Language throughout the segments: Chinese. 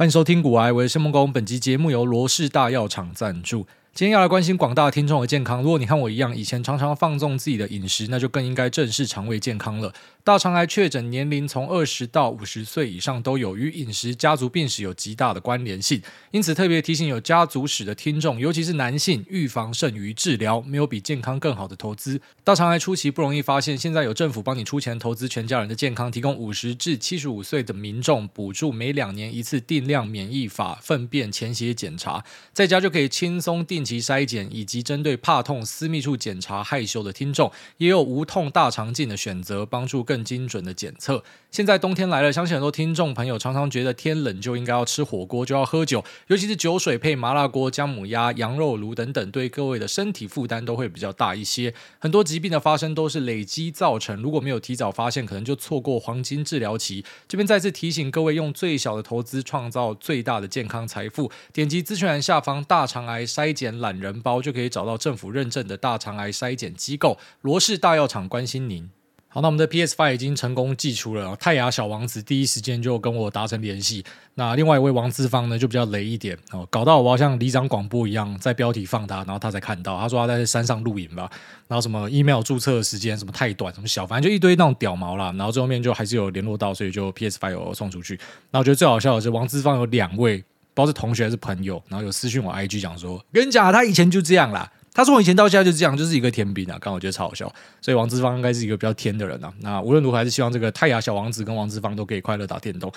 欢迎收听股癌，我是孟工。本集节目由罗氏大药厂赞助。今天要来关心广大听众的健康。如果你和我一样，以前常常放纵自己的饮食，那就更应该正视肠胃健康了。大肠癌确诊年龄从二十到五十岁以上都有，与饮食、家族病史有极大的关联性。因此，特别提醒有家族史的听众，尤其是男性，预防胜于治疗，没有比健康更好的投资。大肠癌初期不容易发现，现在有政府帮你出钱投资全家人的健康，提供五十至七十五岁的民众补助每两年一次定量免疫法粪便潜血检查，在家就可以轻松定定期筛检，以及针对怕痛私密处检查害羞的听众，也有无痛大肠镜的选择，帮助更精准的检测。现在冬天来了，相信很多听众朋友常常觉得天冷就应该要吃火锅，就要喝酒，尤其是酒水配麻辣锅、姜母鸭、羊肉炉等等，对各位的身体负担都会比较大一些。很多疾病的发生都是累积造成，如果没有提早发现，可能就错过黄金治疗期。这边再次提醒各位，用最小的投资创造最大的健康财富。点击资讯栏下方大肠癌筛检懒人包，就可以找到政府认证的大肠癌筛检机构罗氏大药厂，关心您。好，那我们的 PS Five 已经成功寄出了。泰雅小王子第一时间就跟我达成联系。那另外一位王资方呢，就比较雷一点哦，搞到我好像里长广播一样，在标题放他，然后他才看到。他说他在山上露营吧，然后什么 email 注册的时间什么太短，什么小，反正就一堆那种屌毛啦。然后最后面就还是有联络到，所以就 PS Five 有送出去。那我觉得最好笑的是，王资方有两位，不知道是同学还是朋友，然后有私讯我 IG 讲说，跟你讲，他以前就这样啦。他说：“我以前到现在就这样，就是一个天兵啊。”刚我觉得超好笑，所以王之芳应该是一个比较天的人啊。那无论如何，还是希望这个泰雅小王子跟王之芳都可以快乐打电动。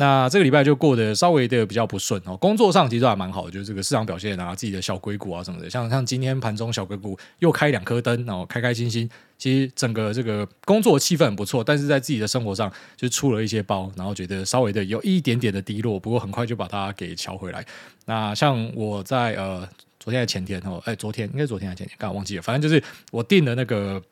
那这个礼拜就过得稍微的比较不顺哦。工作上其实还蛮好的，就是这个市场表现啊，自己的小龟股啊什么的，像像今天盘中小龟股又开两颗灯，然后开开心心。其实整个这个工作气氛很不错，但是在自己的生活上就出了一些包，然后觉得稍微的有一点点的低落，不过很快就把它给乔回来。那像我在呃。昨天还前天哦，哎，昨天应该昨天还前天，刚刚忘记了。反正就是我订了那个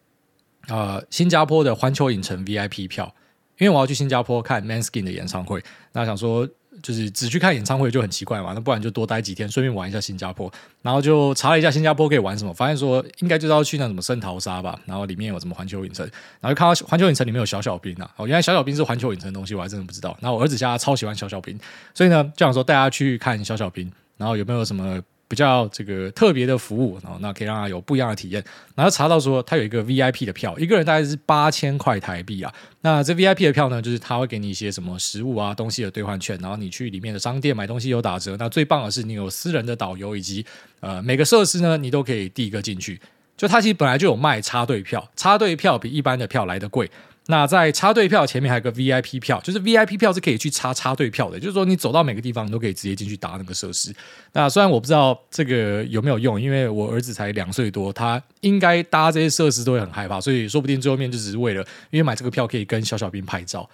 呃新加坡的环球影城 VIP 票，因为我要去新加坡看 Manskin 的演唱会。那想说就是只去看演唱会就很奇怪嘛，那不然就多待几天，顺便玩一下新加坡。然后就查了一下新加坡可以玩什么，发现说应该就是要去那什么圣淘沙吧。然后里面有什么环球影城，然后就看到环球影城里面有小小兵啊，哦，原来小小兵是环球影城的东西，我还真的不知道。然后我儿子家超喜欢小小兵，所以呢就想说带他去看小小兵，然后有没有什么？比较这个特别的服务，然后那可以让他有不一样的体验。然后查到说他有一个 VIP 的票，一个人大概是八千块台币啊。那这 VIP 的票呢，就是他会给你一些什么食物啊、东西的兑换券，然后你去里面的商店买东西有打折。那最棒的是你有私人的导游，以及呃每个设施呢，你都可以第一个进去。就他其实本来就有卖插队票，插队票比一般的票来的贵。那在插队票前面还有个 VIP 票，就是 VIP 票是可以去插插队票的，就是说你走到每个地方你都可以直接进去搭那个设施。那虽然我不知道这个有没有用，因为我儿子才两岁多，他应该搭这些设施都会很害怕，所以说不定最后面就只是为了因为买这个票可以跟小小兵拍照。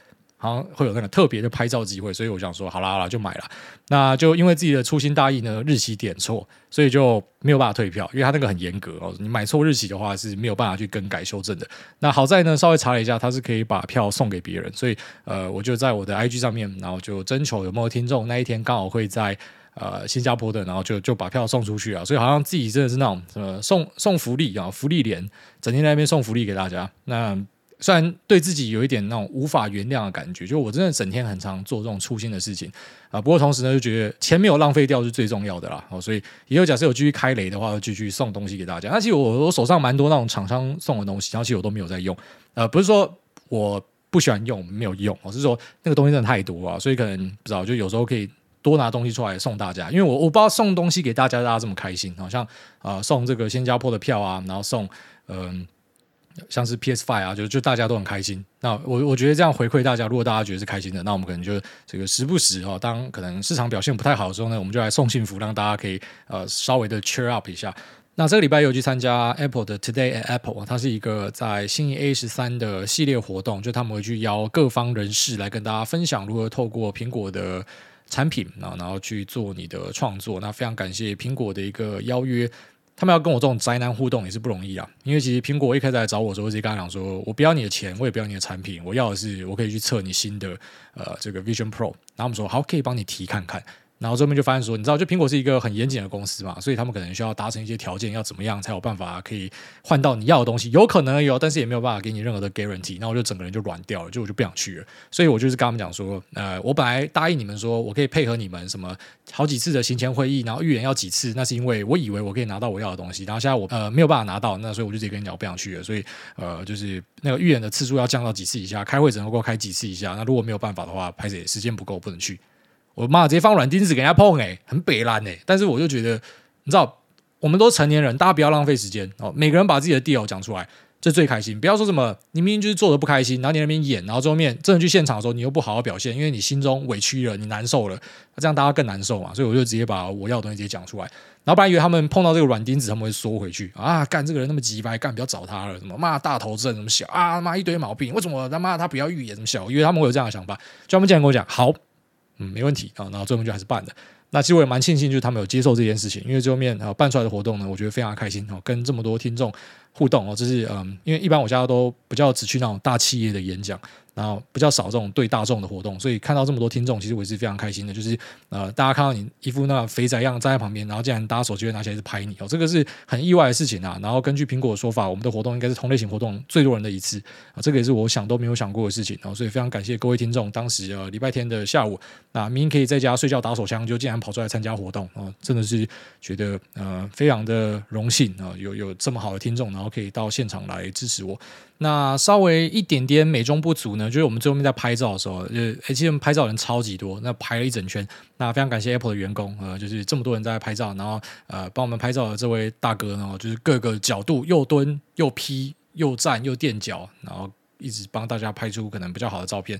好像会有那个特别的拍照机会，所以我想说，好啦好啦，就买了。那就因为自己的粗心大意呢，日期点错，所以就没有办法退票，因为他那个很严格哦，你买错日期的话是没有办法去更改修正的。那好在呢，稍微查了一下，他是可以把票送给别人，所以呃，我就在我的 IG 上面，然后就征求有没有听众那一天刚好会在呃新加坡的，然后就就把票送出去啊。所以好像自己真的是那种什么送送福利啊，福利连整天在那边送福利给大家。那。虽然对自己有一点那种无法原谅的感觉，就我真的整天很常做这种粗心的事情啊。不过同时呢，就觉得钱没有浪费掉是最重要的啦。哦，所以以后假设有继续开雷的话，就继续送东西给大家。那其实我我手上蛮多那种厂商送的东西，然后其实我都没有在用。呃，不是说我不喜欢用，没有用，我是说那个东西真的太多啊，所以可能不知道，就有时候可以多拿东西出来送大家。因为我我不知道送东西给大家，大家这么开心，好像啊、送这个新加坡的票啊，然后送嗯。像是 PS Five 啊，就就大家都很开心。那我我觉得这样回馈大家，如果大家觉得是开心的，那我们可能就这个时不时哦，当可能市场表现不太好的时候呢，我们就来送幸福，让大家可以呃稍微的 cheer up 一下。那这个礼拜有去参加 Apple 的 Today at Apple，它是一个在新一 A 十三的系列活动，就他们会去邀各方人士来跟大家分享如何透过苹果的产品啊，然后去做你的创作。那非常感谢苹果的一个邀约。他们要跟我这种宅男互动也是不容易啊，因为其实苹果一开始来找我的时候，我直接跟他讲说，我不要你的钱，我也不要你的产品，我要的是我可以去测你新的呃这个 Vision Pro。然后我们说好，可以帮你提看看。然后这边就发现说，你知道，就苹果是一个很严谨的公司嘛，所以他们可能需要达成一些条件，要怎么样才有办法可以换到你要的东西？有可能有，但是也没有办法给你任何的 guarantee。那我就整个人就软掉了，就我就不想去了。所以我就是跟他们讲说，呃，我本来答应你们说我可以配合你们什么好几次的行前会议，然后预演要几次，那是因为我以为我可以拿到我要的东西，然后现在我呃没有办法拿到，那所以我就直接跟你讲我不想去了。所以呃，就是那个预演的次数要降到几次以下，开会只能够开几次以下。那如果没有办法的话，拍谢时间不够，不能去。我妈直接放软钉子给人家碰哎，很北烂哎，但是我就觉得，你知道，我们都成年人，大家不要浪费时间哦。每个人把自己的 deal 讲出来，这最开心。不要说什么你明明就是做的不开心，然后你那边演，然后最后面真的去现场的时候，你又不好好表现，因为你心中委屈了，你难受了，那这样大家更难受嘛。所以我就直接把我要的东西直接讲出来。然后本来以为他们碰到这个软钉子，他们会缩回去啊，干这个人那么鸡掰，干不要找他了，什么骂大头症，什么小啊骂一堆毛病，为什么他妈他不要预演，什么小，因为他们会有这样的想法。就他们竟然跟我讲好。嗯，没问题啊，然后最后面就还是办的。那其实我也蛮庆幸，就是他们有接受这件事情，因为最后面啊办出来的活动呢，我觉得非常开心哦，跟这么多听众互动哦，就是嗯，因为一般我家都比较只去那种大企业的演讲。然后比较少这种对大众的活动，所以看到这么多听众，其实我也是非常开心的。就是呃，大家看到你一副那肥仔样站在旁边，然后竟然搭手机拿起来拍你哦，这个是很意外的事情啊。然后根据苹果的说法，我们的活动应该是同类型活动最多人的一次啊，这个也是我想都没有想过的事情然哦。所以非常感谢各位听众，当时呃礼拜天的下午，那明明可以在家睡觉打手枪，就竟然跑出来参加活动哦，真的是觉得呃非常的荣幸啊，有有这么好的听众，然后可以到现场来支持我。那稍微一点点美中不足呢，就是我们最后面在拍照的时候，呃，其实我们拍照人超级多，那拍了一整圈。那非常感谢 Apple 的员工，呃，就是这么多人在拍照，然后呃，帮我们拍照的这位大哥呢，就是各个角度又蹲又劈又站又垫脚，然后一直帮大家拍出可能比较好的照片，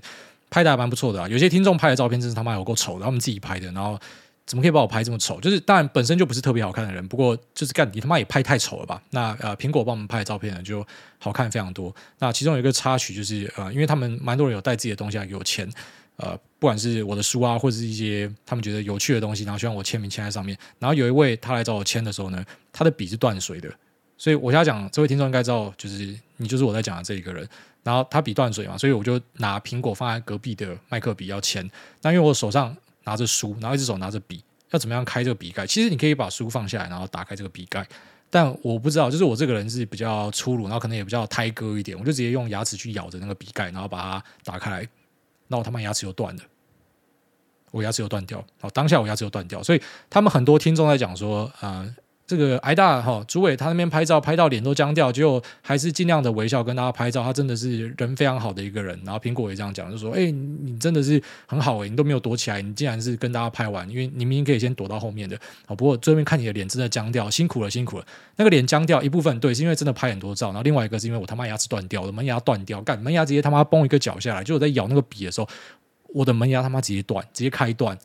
拍的还蛮不错的啊。有些听众拍的照片真是他妈有够丑的，他们自己拍的，然后。怎么可以把我拍这么丑？就是当然本身就不是特别好看的人，不过就是干你他妈也拍太丑了吧？那呃，苹果帮我们拍的照片呢，就好看非常多。那其中有一个插曲就是呃，因为他们蛮多人有带自己的东西来给我签，呃，不管是我的书啊，或者是一些他们觉得有趣的东西，然后希望我签名签在上面。然后有一位他来找我签的时候呢，他的笔是断水的，所以我想讲这位听众应该知道，就是你就是我在讲的这一个人。然后他笔断水嘛，所以我就拿苹果放在隔壁的麦克笔要签，但因为我手上。拿着书，然后一只手拿着笔，要怎么样开这个笔盖？其实你可以把书放下来，然后打开这个笔盖。但我不知道，就是我这个人是比较粗鲁，然后可能也比较胎割一点，我就直接用牙齿去咬着那个笔盖，然后把它打开来。那我他妈牙齿又断了，我牙齿又断掉。好，当下我牙齿又断掉，所以他们很多听众在讲说，呃这个挨大哈，主委他那边拍照拍到脸都僵掉，就还是尽量的微笑跟大家拍照。他真的是人非常好的一个人。然后苹果也这样讲，就说：“哎，你真的是很好哎，你都没有躲起来，你竟然是跟大家拍完，因为你明明可以先躲到后面的。好，不过最后面看你的脸真的僵掉，辛苦了，辛苦了。那个脸僵掉一部分对，是因为真的拍很多照，然后另外一个是因为我他妈牙齿断掉了，门牙断掉，干门牙直接他妈崩一个角下来，就我在咬那个笔的时候，我的门牙他妈直接断，直接开断，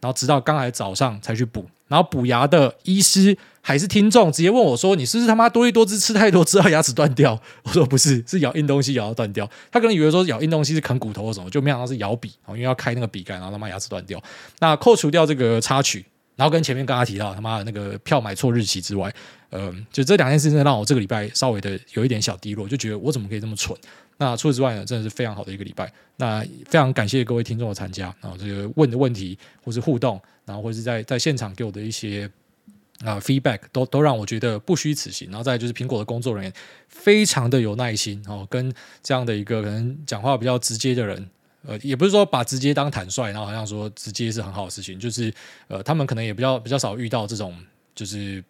然后直到刚才早上才去补。”然后补牙的医师还是听众，直接问我说：“你是不是他妈多一多滋吃太多，吃到牙齿断掉？”我说：“不是，是咬硬东西咬到断掉。”他可能以为说咬硬东西是啃骨头或什么，就没想到是咬笔，因为要开那个笔盖，然后他妈牙齿断掉。那扣除掉这个插曲，然后跟前面刚刚提到他妈的那个票买错日期之外，嗯、就这两件事情让我这个礼拜稍微的有一点小低落，就觉得我怎么可以这么蠢？那除此之外呢，真的是非常好的一个礼拜。那非常感谢各位听众的参加，然后这个问的问题或是互动，然后或是在在现场给我的一些啊、feedback，都都让我觉得不虚此行。然后再就是苹果的工作人员非常的有耐心哦，跟这样的一个可能讲话比较直接的人，呃，也不是说把直接当坦率，然后好像说直接是很好的事情，就是呃，他们可能也比较比较少遇到这种就是。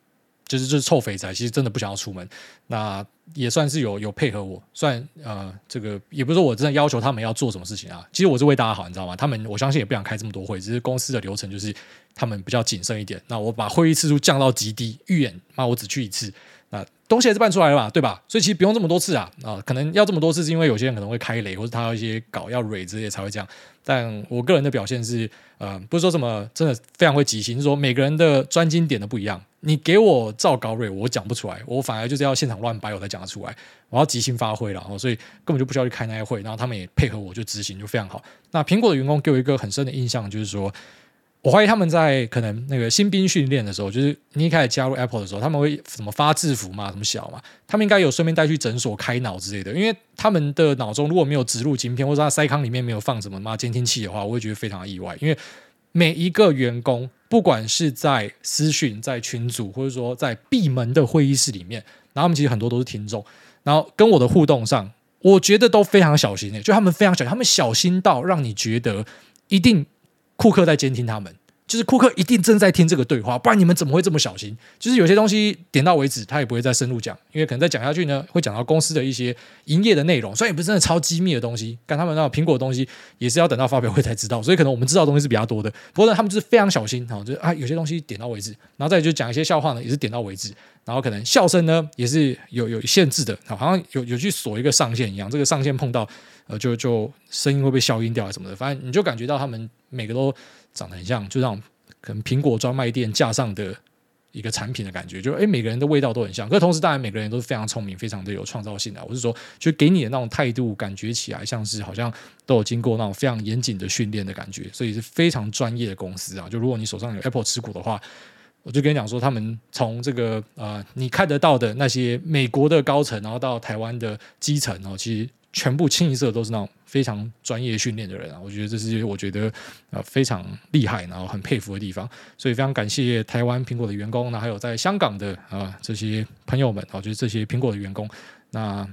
就是就是臭肥仔，其实真的不想要出门，那也算是有有配合我，算呃这个也不是说我真的要求他们要做什么事情啊，其实我是为大家好，你知道吗？他们我相信也不想开这么多会，只是公司的流程就是他们比较谨慎一点，那我把会议次数降到极低，预演那我只去一次。那东西还是办出来了嘛，对吧？所以其实不用这么多次啊啊，可能要这么多次是因为有些人可能会开雷，或者他要一些稿要蕊之类才会这样。但我个人的表现是，呃，不是说什么真的非常会即兴，是说每个人的专精点都不一样。你给我照高瑞，我讲不出来，我反而就是要现场乱掰，我才讲得出来。我要即兴发挥了，所以根本就不需要去开那些会，然后他们也配合我就执行，就非常好。那苹果的员工给我一个很深的印象，就是说。我怀疑他们在可能那个新兵训练的时候，就是你一开始加入 Apple 的时候，他们会什么发制服嘛，什么小嘛，他们应该有顺便带去诊所开脑之类的，因为他们的脑中如果没有植入晶片，或者他塞康里面没有放什么嘛监听器的话，我会觉得非常的意外，因为每一个员工，不管是在私讯、在群组，或者说在闭门的会议室里面，然后他们其实很多都是听众，然后跟我的互动上，我觉得都非常小心的，就他们非常小心，他们小心到让你觉得一定库克在监听他们。就是库克一定正在听这个对话，不然你们怎么会这么小心？就是有些东西点到为止，他也不会再深入讲，因为可能再讲下去呢，会讲到公司的一些营业的内容，虽然也不是真的超机密的东西，但他们那种苹果的东西也是要等到发表会才知道，所以可能我们知道东西是比较多的。不过呢，他们就是非常小心，哈，就是啊，有些东西点到为止，然后再就讲一些笑话呢，也是点到为止，然后可能笑声呢也是有有限制的，好像有有去锁一个上限一样，这个上限碰到呃就就声音会被消音掉啊什么的，反正你就感觉到他们每个都长得很像，就像。可能苹果专卖店架上的一个产品的感觉，就诶，每个人的味道都很像。可是同时，当然每个人都是非常聪明，非常的有创造性的。我是说，就给你的那种态度，感觉起来像是好像都有经过那种非常严谨的训练的感觉，所以是非常专业的公司啊。就如果你手上有 Apple 持股的话，我就跟你讲说，他们从这个呃你看得到的那些美国的高层，然后到台湾的基层哦，其实。全部清一色都是那种非常专业训练的人啊，我觉得这是我觉得呃非常厉害，然后很佩服的地方，所以非常感谢台湾苹果的员工，那还有在香港的啊这些朋友们啊，就是这些苹果的员工，那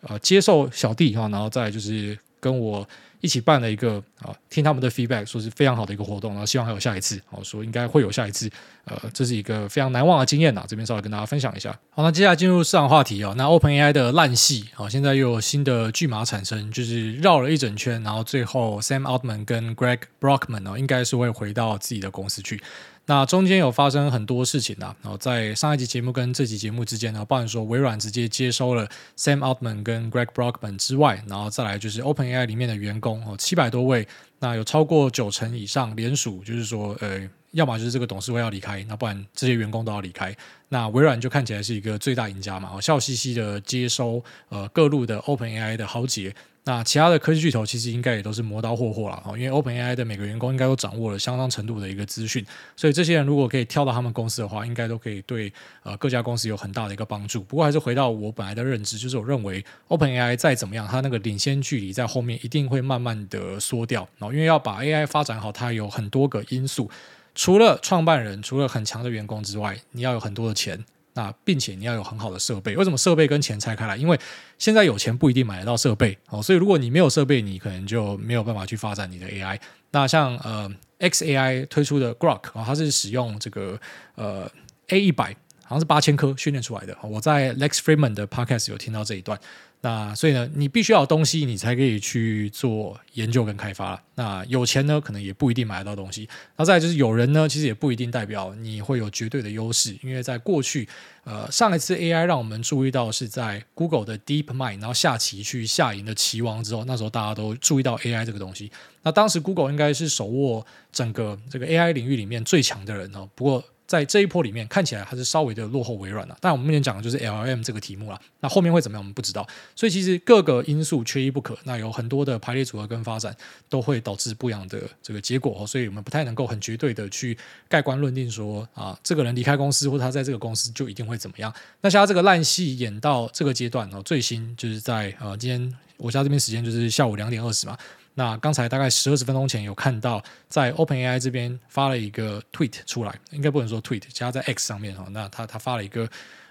呃接受小弟哈，然后再就是跟我。一起办了一个啊，听他们的 feedback，说是非常好的一个活动，然后希望还有下一次，哦，说应该会有下一次，呃，这是一个非常难忘的经验呐，这边稍微跟大家分享一下。好，那接下来进入市场话题哦，那 OpenAI 的烂戏，好，现在又有新的剧码产生，就是绕了一整圈，然后最后 Sam Altman 跟 Greg Brockman 哦，应该是会回到自己的公司去。那中间有发生很多事情啊，然后在上一集节目跟这集节目之间呢，包含说微软直接接收了 Sam Altman 跟 Greg Brockman 之外，然后再来就是 OpenAI 里面的员工哦，七百多位，那有超过九成以上联署，就是说，呃，要么就是这个董事会要离开，那不然这些员工都要离开。那微软就看起来是一个最大赢家嘛，笑嘻嘻的接收呃各路的 OpenAI 的豪杰。那其他的科技巨头其实应该也都是磨刀霍霍了啊，因为 OpenAI 的每个员工应该都掌握了相当程度的一个资讯，所以这些人如果可以跳到他们公司的话，应该都可以对呃各家公司有很大的一个帮助。不过还是回到我本来的认知，就是我认为 OpenAI 再怎么样，它那个领先距离在后面一定会慢慢的缩掉。然后因为要把 AI 发展好，它有很多个因素，除了创办人，除了很强的员工之外，你要有很多的钱。那并且你要有很好的设备，为什么设备跟钱拆开来？因为现在有钱不一定买得到设备哦，所以如果你没有设备，你可能就没有办法去发展你的 AI。那像呃 xAI 推出的 Grok 啊，它是使用这个呃 A 一百，好像是八千颗训练出来的。我在 Lex Freeman 的 Podcast 有听到这一段。那所以呢，你必须要有东西，你才可以去做研究跟开发。那有钱呢，可能也不一定买得到东西。那再就是有人呢，其实也不一定代表你会有绝对的优势，因为在过去，呃，上一次 AI 让我们注意到是在 Google 的 DeepMind，然后下棋去下赢的棋王之后，那时候大家都注意到 AI 这个东西。那当时 Google 应该是手握整个这个 AI 领域里面最强的人哦。不过在这一波里面，看起来还是稍微的落后微软了。但我们目前讲的就是 L M 这个题目了。那后面会怎么样，我们不知道。所以其实各个因素缺一不可。那有很多的排列组合跟发展，都会导致不一样的这个结果。所以我们不太能够很绝对的去盖棺论定说啊，这个人离开公司或者他在这个公司就一定会怎么样。那像他这个烂戏演到这个阶段哦，最新就是在呃今天我家这边时间就是下午两点二十嘛。那刚才大概十二十分钟前有看到，在 OpenAI 这边发了一个 tweet 出来，应该不能说 tweet，加在 X 上面哈。那他他发了一个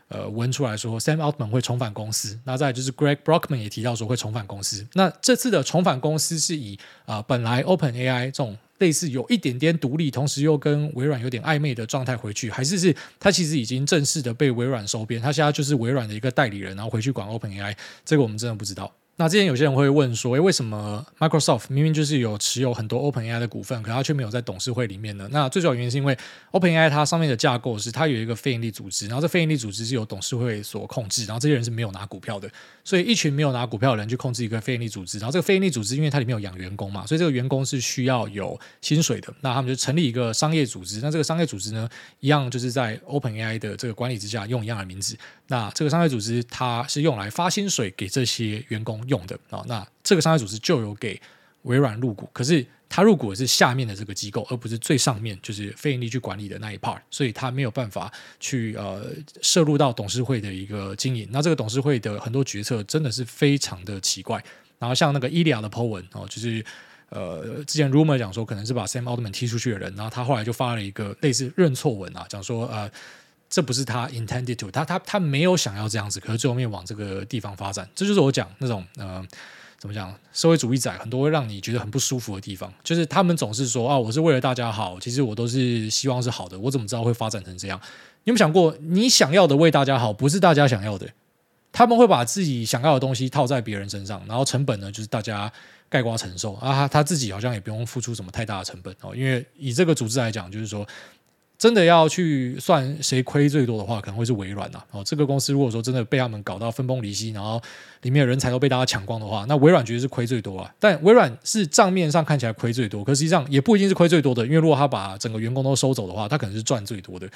呃文出来说，Sam Altman 会重返公司。那再就是 Greg Brockman 也提到说会重返公司。那这次的重返公司是以啊、本来 OpenAI 这种类似有一点点独立，同时又跟微软有点暧昧的状态回去，还是是他其实已经正式的被微软收编，他现在就是微软的一个代理人，然后回去管 OpenAI，这个我们真的不知道。那之前有些人会问说，诶，为什么 Microsoft 明明就是有持有很多 OpenAI 的股份，可它却没有在董事会里面呢？那最主要原因是因为 OpenAI 它上面的架构是它有一个非营利组织，然后这非营利组织是由董事会所控制，然后这些人是没有拿股票的，所以一群没有拿股票的人去控制一个非营利组织，然后这个非营利组织因为它里面有养员工嘛，所以这个员工是需要有薪水的，那他们就成立一个商业组织，那这个商业组织呢，一样就是在 OpenAI 的这个管理之下用一样的名字，那这个商业组织它是用来发薪水给这些员工用的啊，那。这个商业组织就有给微软入股，可是它入股的是下面的这个机构，而不是最上面就是非盈利去管理的那一 part，所以他没有办法去呃涉入到董事会的一个经营。那这个董事会的很多决策真的是非常的奇怪。然后像那个伊利亚的 po 文哦，就是呃，之前 rumor 讲说可能是把 Sam Altman 踢出去的人，然后他后来就发了一个类似认错文啊，讲说呃，这不是他 intended to，他他他没有想要这样子，可是最后面往这个地方发展，这就是我讲那种呃，怎么讲，社会主义仔很多会让你觉得很不舒服的地方，就是他们总是说啊，我是为了大家好，其实我都是希望是好的，我怎么知道会发展成这样？你有没有想过，你想要的为大家好，不是大家想要的？他们会把自己想要的东西套在别人身上，然后成本呢，就是大家概括承受啊。他自己好像也不用付出什么太大的成本哦，因为以这个组织来讲，就是说真的要去算谁亏最多的话，可能会是微软呐。哦，这个公司如果说真的被他们搞到分崩离析，然后里面的人才都被大家抢光的话，那微软绝对是亏最多啊。但微软是账面上看起来亏最多，可实际上也不一定是亏最多的，因为如果他把整个员工都收走的话，他可能是赚最多的。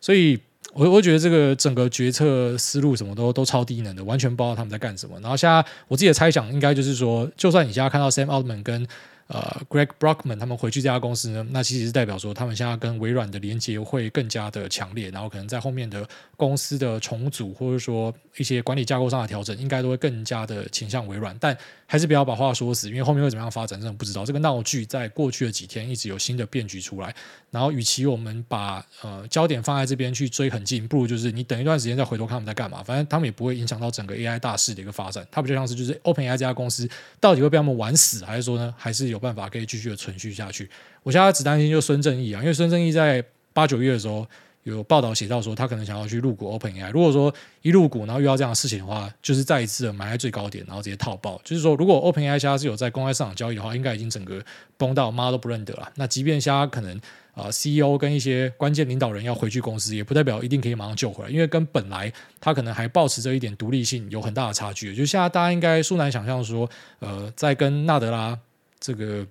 所以。我我觉得这个整个决策思路什么都都超低能的，完全不知道他们在干什么。然后现在我自己的猜想应该就是说，就算你现在看到 Sam Altman 跟呃，Greg Brockman 他们回去这家公司呢，那其实是代表说他们现在跟微软的连接会更加的强烈，然后可能在后面的公司的重组或者说一些管理架构上的调整，应该都会更加的倾向微软。但还是不要把话说死，因为后面会怎么样发展，真的不知道。这个闹剧在过去的几天一直有新的变局出来，然后与其我们把呃焦点放在这边去追很近，不如就是你等一段时间再回头看他们在干嘛。反正他们也不会影响到整个 AI 大势的一个发展。它比较像是就是 OpenAI 这家公司到底会被他们玩死，还是说呢，还是有。有办法可以继续的存续下去。我现在只担心就孙正义啊，因为孙正义在八九月的时候有报道写到说，他可能想要去入股 OpenAI。如果说一入股，然后遇到这样的事情的话，就是再一次的买在最高点，然后直接套爆。就是说，如果 OpenAI 现在是有在公开市场交易的话，应该已经整个崩到妈都不认得了。那即便现在可能啊、CEO 跟一些关键领导人要回去公司，也不代表一定可以马上救回来，因为跟本来他可能还保持着一点独立性有很大的差距。就现在大家应该殊难想象说，呃，在跟纳德拉。这个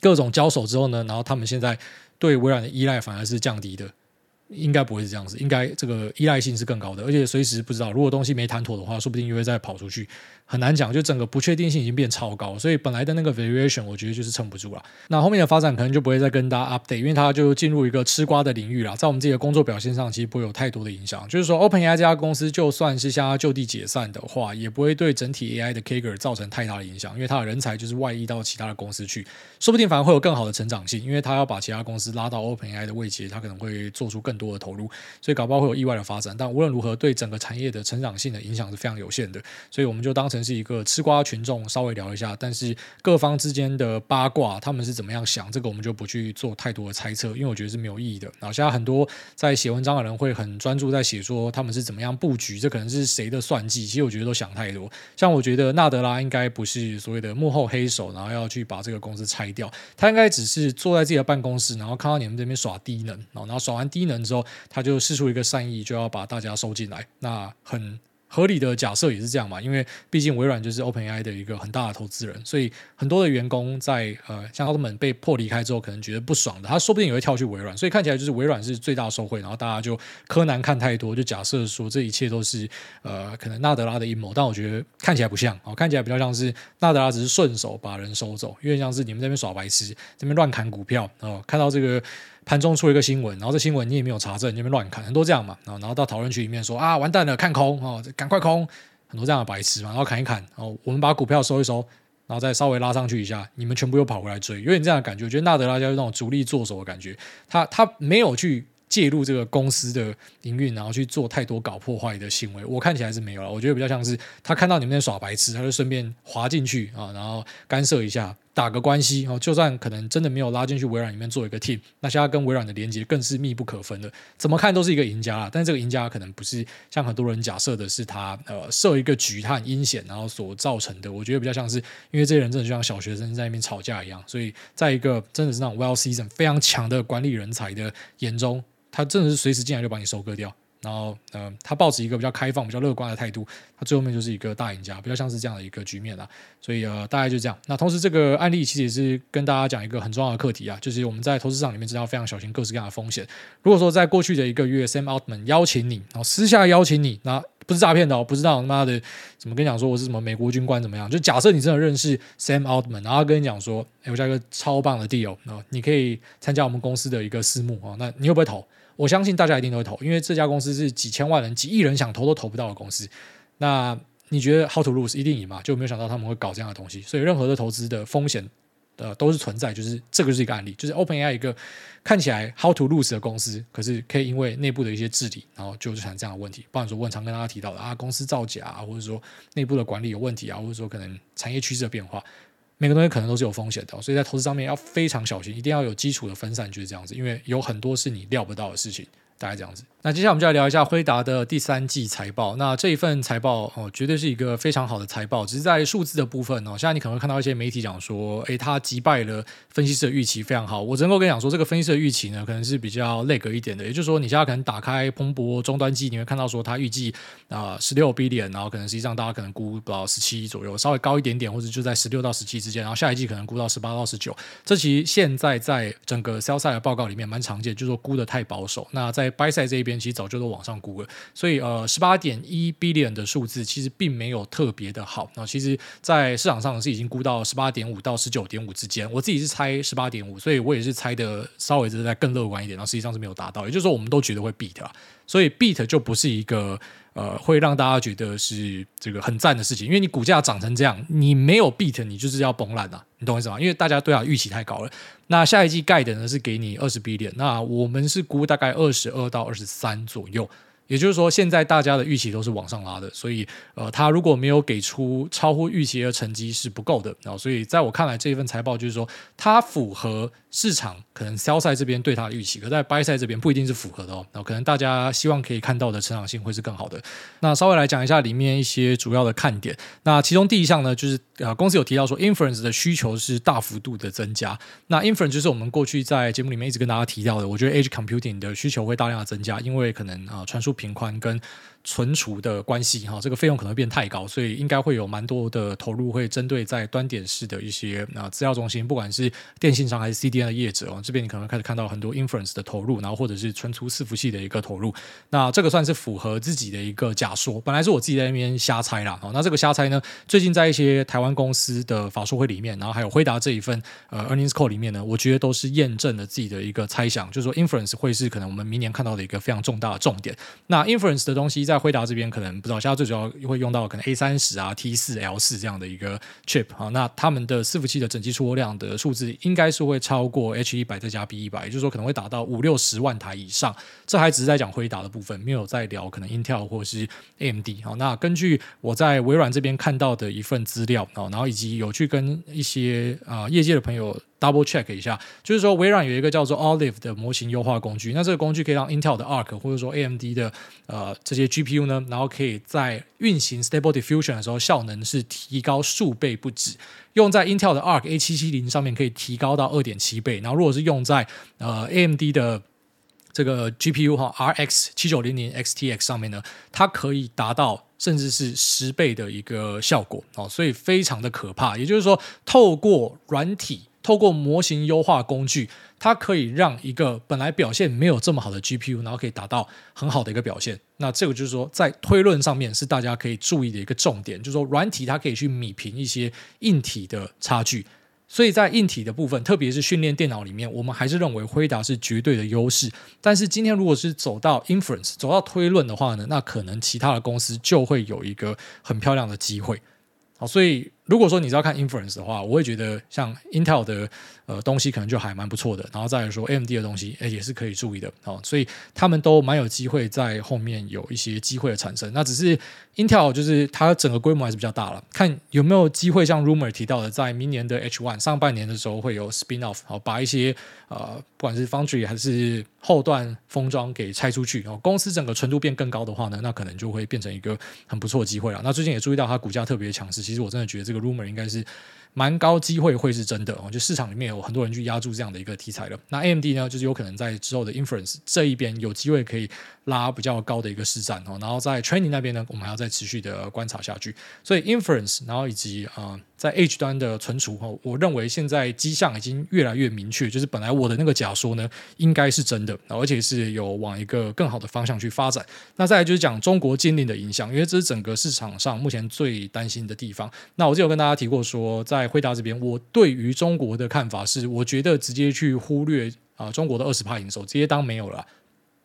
各种交手之后呢，然后他们现在对微软的依赖反而是降低的。应该不会是这样子，应该这个依赖性是更高的，而且随时不知道，如果东西没谈妥的话，说不定又会再跑出去，很难讲。就整个不确定性已经变超高，所以本来的那个 variation 我觉得就是撑不住了。那后面的发展可能就不会再跟大家 update，因为它就进入一个吃瓜的领域了，在我们自己的工作表现上，其实不会有太多的影响。就是说，OpenAI 这家公司就算是现在就地解散的话，也不会对整体 AI 的 Kager 造成太大的影响，因为它的人才就是外溢到其他的公司去，说不定反而会有更好的成长性，因为它要把其他公司拉到 OpenAI 的位阶，它可能会做出更多的投入。所以搞不好会有意外的发展，但无论如何，对整个产业的成长性的影响是非常有限的。所以我们就当成是一个吃瓜群众，稍微聊一下。但是各方之间的八卦，他们是怎么样想，这个我们就不去做太多的猜测，因为我觉得是没有意义的。然后现在很多在写文章的人会很专注在写说他们是怎么样布局，这可能是谁的算计。其实我觉得都想太多。像我觉得纳德拉应该不是所谓的幕后黑手，然后要去把这个公司拆掉，他应该只是坐在自己的办公室，然后看到你们这边耍低能，然后耍完低能之后，他就。试出一个善意，就要把大家收进来，那很合理的假设也是这样嘛，因为毕竟微软就是 OpenAI 的一个很大的投资人，所以很多的员工在呃，像奥特曼被迫离开之后，可能觉得不爽的，他说不定也会跳去微软，所以看起来就是微软是最大受惠，然后大家就柯南看太多，就假设说这一切都是呃，可能纳德拉的阴谋，但我觉得看起来不像，哦，看起来比较像是纳德拉只是顺手把人收走，因为像是你们这边耍白痴，这边乱砍股票哦，看到这个。盘中出一个新闻，然后这新闻你也没有查证，你那边乱看，很多这样嘛，然后然后到讨论区里面说啊，完蛋了，看空哦，赶快空，很多这样的白痴嘛，然后砍一砍，哦，我们把股票收一收，然后再稍微拉上去一下，你们全部又跑回来追，有点这样的感觉，我觉得纳德拉就是那种主力做手的感觉，他他没有去。介入这个公司的营运，然后去做太多搞破坏的行为，我看起来是没有了。我觉得比较像是他看到你们在耍白痴，他就顺便滑进去啊，然后干涉一下，打个关系哦。就算可能真的没有拉进去微软里面做一个 team，那现在跟微软的连接更是密不可分的。怎么看都是一个赢家啦。但这个赢家可能不是像很多人假设的是他呃设一个局，他很阴险，然后所造成的。我觉得比较像是因为这些人真的就像小学生在那边吵架一样，所以在一个真的是那种 Well Season 非常强的管理人才的眼中。他真的是随时进来就把你收割掉，然后呃，他抱持一个比较开放、比较乐观的态度，他最后面就是一个大赢家，比较像是这样的一个局面啦。所以呃，大概就这样。那同时这个案例其实也是跟大家讲一个很重要的课题啊，就是我们在投资市场里面知道非常小心各式各样的风险。如果说在过去的一个月，Sam Altman 邀请你，然后私下邀请你，那不是诈骗的哦，不是那种他妈的怎么跟你讲说我是什么美国军官怎么样？就假设你真的认识 Sam Altman，然后跟你讲说，哎，我加一个超棒的 deal，你可以参加我们公司的一个私募啊，那你会不会投？我相信大家一定都会投，因为这家公司是几千万人、几亿人想投都投不到的公司。那你觉得 How to lose 一定赢吗？就没有想到他们会搞这样的东西。所以任何的投资的风险呃都是存在，就是这个是一个案例，就是 OpenAI 一个看起来 how to lose 的公司，可是可以因为内部的一些治理，然后就产生这样的问题。不然说我很常跟大家提到的啊，公司造假啊，或者说内部的管理有问题啊，或者说可能产业趋势的变化，每个东西可能都是有风险的，所以在投资上面要非常小心，一定要有基础的分散，就是这样子，因为有很多是你料不到的事情。大概这样子，那接下来我们就来聊一下辉达的第三季财报。那这一份财报哦，绝对是一个非常好的财报。只是在数字的部分哦，现在你可能会看到一些媒体讲说，诶，它击败了分析师的预期，非常好。我只能够跟你讲说，这个分析师的预期呢，可能是比较内格一点的。也就是说，你现在可能打开蓬勃终端机，你会看到说，它预计啊十六 billion，然后可能实际上大家可能估到十七左右，稍微高一点点，或者就在十六到十七之间。然后下一季可能估到十八到十九。这其实现在在整个 sell side 的报告里面蛮常见，就是说估的太保守。那在 buy side 这一边，其实早就都往上估了，所以呃，十八点一 billion 的数字其实并没有特别的好。那其实，在市场上是已经估到十八点五到十九点五之间。我自己是猜十八点五，所以我也是猜的稍微是在更乐观一点。然后实际上是没有达到，也就是说，我们都觉得会 beat 啊。所以 beat 就不是一个呃会让大家觉得是这个很赞的事情，因为你股价涨成这样，你没有 beat，你就是要崩烂啊。你懂我意思吗？因为大家对它预期太高了。那下一季盖的呢是给你二十 billion，那我们是估大概二十二到二十三左右。也就是说，现在大家的预期都是往上拉的，所以呃，他如果没有给出超乎预期的成绩是不够的。然后，所以在我看来，这份财报就是说，它符合市场可能 sell side 这边对它的预期，可在 buy side 这边不一定是符合的哦。那，可能大家希望可以看到的成长性会是更好的。那稍微来讲一下里面一些主要的看点。那其中第一项呢，就是呃，公司有提到说，inference 的需求是大幅度的增加。那 inference 就是我们过去在节目里面一直跟大家提到的，我觉得 edge computing 的需求会大量的增加，因为可能啊、传输。频宽跟存储的关系哈，这个费用可能会变太高，所以应该会有蛮多的投入会针对在端点式的一些啊资料中心，不管是电信商还是 CDN 的业者哦，这边你可能开始看到很多 inference 的投入，然后或者是存储伺服器的一个投入，那这个算是符合自己的一个假说，本来是我自己在那边瞎猜啦哦，那这个瞎猜呢，最近在一些台湾公司的法说会里面，然后还有辉达这一份呃 earnings call 里面呢，我觉得都是验证了自己的一个猜想，就是说 inference 会是可能我们明年看到的一个非常重大的重点。那 inference 的东西在辉达这边可能。不知道，现在最主要会用到可能 A 三十啊、T 四、L 四这样的一个 chip 啊，那他们的伺服器的整机出货量的数字应该是会超过 H 一百再加 B 一百，也就是说可能会达到五六十万台以上。这还只是在讲辉达的部分，没有在聊可能 Intel 或是 AMD 啊。那根据我在微软这边看到的一份资料啊，然后以及有去跟一些啊业界的朋友。Double check 一下，就是说微软有一个叫做 Olive 的模型优化工具，那这个工具可以让 Intel 的 Arc 或者说 AMD 的呃这些 GPU 呢，然后可以在运行 Stable Diffusion 的时候效能是提高数倍不止，用在 Intel 的 Arc A 七七零上面可以提高到二点七倍，然后如果是用在呃 AMD 的这个 GPU 哈 RX 七九零零 XTX 上面呢，它可以达到甚至是十倍的一个效果哦，所以非常的可怕。也就是说，透过软体。透过模型优化工具，它可以让一个本来表现没有这么好的 GPU，然后可以达到很好的一个表现。那这个就是说，在推论上面是大家可以注意的一个重点，就是说软体它可以去米平一些硬体的差距。所以在硬体的部分，特别是训练电脑里面，我们还是认为辉达是绝对的优势。但是今天如果是走到 inference，走到推论的话呢，那可能其他的公司就会有一个很漂亮的机会。好，所以。如果说你是要看 inference 的话，我会觉得像 Intel 的呃东西可能就还蛮不错的，然后再来说 AMD 的东西，诶也是可以注意的哦。所以他们都蛮有机会在后面有一些机会的产生。那只是 Intel 就是它整个规模还是比较大了，看有没有机会像 rumor 提到的，在明年的 H1 上半年的时候会有 spin off，好把一些呃不管是 foundry 还是后段封装给拆出去，然后公司整个纯度变更高的话呢，那可能就会变成一个很不错的机会了。那最近也注意到它股价特别强势，其实我真的觉得这个。rumor 应该是蛮高机会会是真的哦，就市场里面有很多人去压住这样的一个题材了。那 AMD 呢，就是有可能在之后的 inference 这一边有机会可以拉比较高的一个市占哦。然后在 training 那边呢，我们还要再持续的观察下去。所以 inference，然后以及啊。在 H 端的存储哈，我认为现在迹象已经越来越明确，就是本来我的那个假说呢，应该是真的，而且是有往一个更好的方向去发展。那再来就是讲中国禁令的影响，因为这是整个市场上目前最担心的地方。那我之前有跟大家提过说，在惠达这边，我对于中国的看法是，我觉得直接去忽略啊中国的二十趴营收，直接当没有了。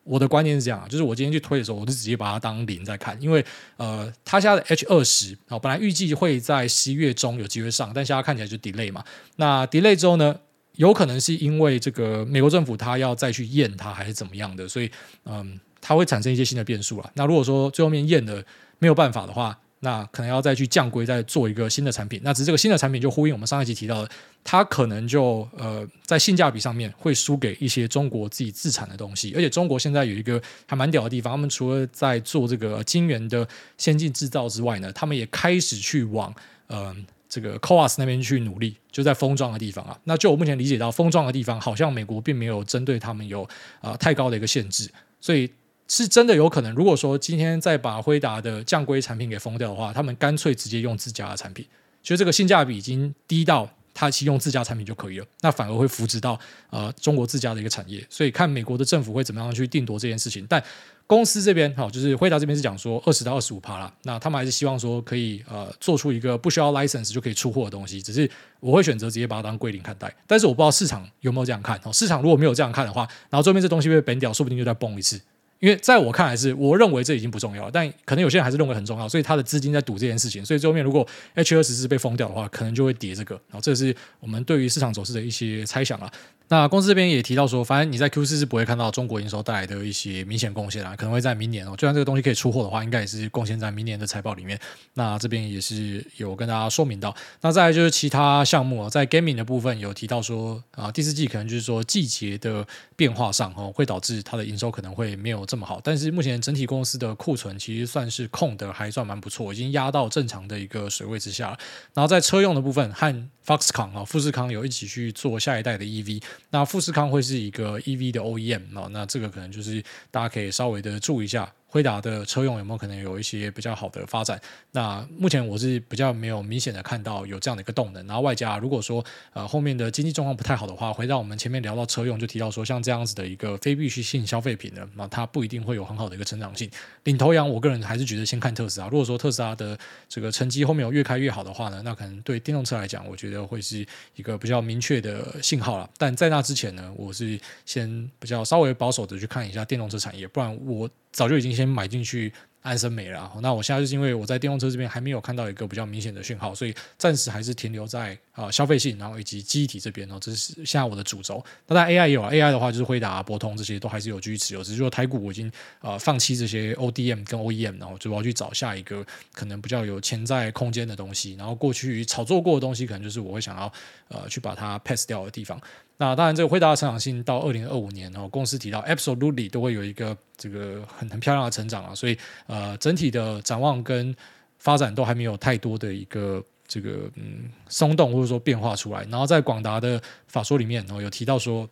我的观念是这样，就是我今天去推的时候，我就直接把它当零在看，因为呃，他家的 H 二十啊，本来预计会在十一月中有机会上，但现在看起来就 delay 嘛。那 delay 之后呢，有可能是因为这个美国政府他要再去验它，还是怎么样的，所以嗯，它会产生一些新的变数了。那如果说最后面验的没有办法的话，那可能要再去降规，再做一个新的产品。那只是这个新的产品就呼应我们上一集提到的，它可能就呃在性价比上面会输给一些中国自己自产的东西。而且中国现在有一个还蛮屌的地方，他们除了在做这个晶圆的先进制造之外呢，他们也开始去往呃这个 CoWoS 那边去努力，就在封装的地方啊。那就我目前理解到，封装的地方好像美国并没有针对他们有啊、呃、太高的一个限制，所以。是真的有可能，如果说今天再把辉达的降规产品给封掉的话，他们干脆直接用自家的产品，就这个性价比已经低到他其用自家产品就可以了，那反而会扶植到呃中国自家的一个产业。所以看美国的政府会怎么样去定夺这件事情。但公司这边好，就是辉达这边是讲说二十到二十五趴啦，那他们还是希望说可以呃做出一个不需要 license 就可以出货的东西。只是我会选择直接把它当归零看待，但是我不知道市场有没有这样看。哦，市场如果没有这样看的话，然后最后面这东西被崩掉，说不定就再崩一次。因为在我看来是，我认为这已经不重要了，但可能有些人还是认为很重要，所以他的资金在赌这件事情。所以最后面如果 H 二十是被封掉的话，可能就会跌这个。然后这是我们对于市场走势的一些猜想啊。那公司这边也提到说，反正你在 Q 四是不会看到中国营收带来的一些明显贡献啊，可能会在明年哦。就算这个东西可以出货的话，应该也是贡献在明年的财报里面。那这边也是有跟大家说明到。那再来就是其他项目啊，在 Gaming 的部分有提到说啊，第四季可能就是说季节的变化上哦，会导致它的营收可能会没有这么好。但是目前整体公司的库存其实算是控的还算蛮不错，已经压到正常的一个水位之下了。然后在车用的部分和 Foxconn 啊，富士康有一起去做下一代的 EV，那富士康会是一个 EV 的 OEM 啊，那这个可能就是大家可以稍微的注意一下。辉达的车用有没有可能有一些比较好的发展？那目前我是比较没有明显的看到有这样的一个动能。然后外加如果说呃后面的经济状况不太好的话，回到我们前面聊到车用就提到说，像这样子的一个非必需性消费品呢，那它不一定会有很好的一个成长性。领头羊，我个人还是觉得先看特斯拉。如果说特斯拉的这个成绩后面有越开越好的话呢，那可能对电动车来讲，我觉得会是一个比较明确的信号了。但在那之前呢，我是先比较稍微保守的去看一下电动车产业，不然我。早就已经先买进去安森美了，那我现在就是因为我在电动车这边还没有看到一个比较明显的讯号，所以暂时还是停留在啊消费性，然后以及机体这边哦，这是现在我的主轴。那当然 AI 也有啊，AI 的话就是辉达、博通这些都还是有继续持有，只是说台股我已经呃放弃这些 ODM 跟 OEM，然后就要去找下一个可能比较有潜在空间的东西，然后过去炒作过的东西，可能就是我会想要呃去把它 pass 掉的地方。那当然，这个辉达的成长性到二零二五年，然后公司提到 absolutely 都会有一个这个很很漂亮的成长啊，所以呃，整体的展望跟发展都还没有太多的一个这个嗯松动或者说变化出来。然后在广达的法说里面，然后有提到说，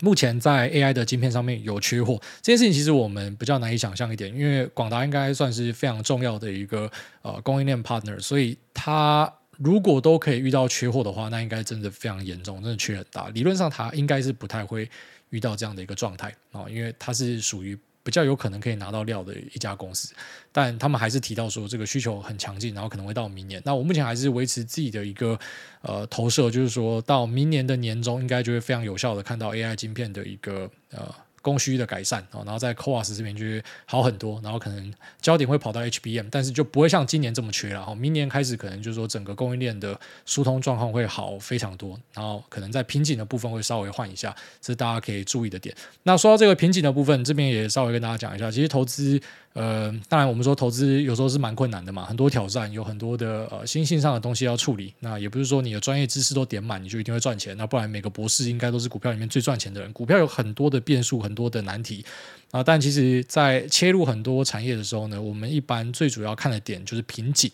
目前在 AI 的晶片上面有缺货，这件事情其实我们比较难以想象一点，因为广达应该算是非常重要的一个呃供应链 partner，所以它。如果都可以遇到缺货的话，那应该真的非常严重，真的缺很大。理论上，它应该是不太会遇到这样的一个状态啊，因为它是属于比较有可能可以拿到料的一家公司。但他们还是提到说，这个需求很强劲，然后可能会到明年。那我目前还是维持自己的一个呃投射，就是说到明年的年中，应该就会非常有效的看到 AI 晶片的一个呃。供需的改善，然后在 c o a s 这边就好很多，然后可能焦点会跑到 HBM，但是就不会像今年这么缺了。哈，明年开始可能就是说整个供应链的疏通状况会好非常多，然后可能在瓶颈的部分会稍微换一下，这是大家可以注意的点。那说到这个瓶颈的部分，这边也稍微跟大家讲一下，其实投资。呃，当然，我们说投资有时候是蛮困难的嘛，很多挑战，有很多的呃心性上的东西要处理。那也不是说你的专业知识都点满，你就一定会赚钱。那不然每个博士应该都是股票里面最赚钱的人。股票有很多的变数，很多的难题啊。但其实，在切入很多产业的时候呢，我们一般最主要看的点就是瓶颈。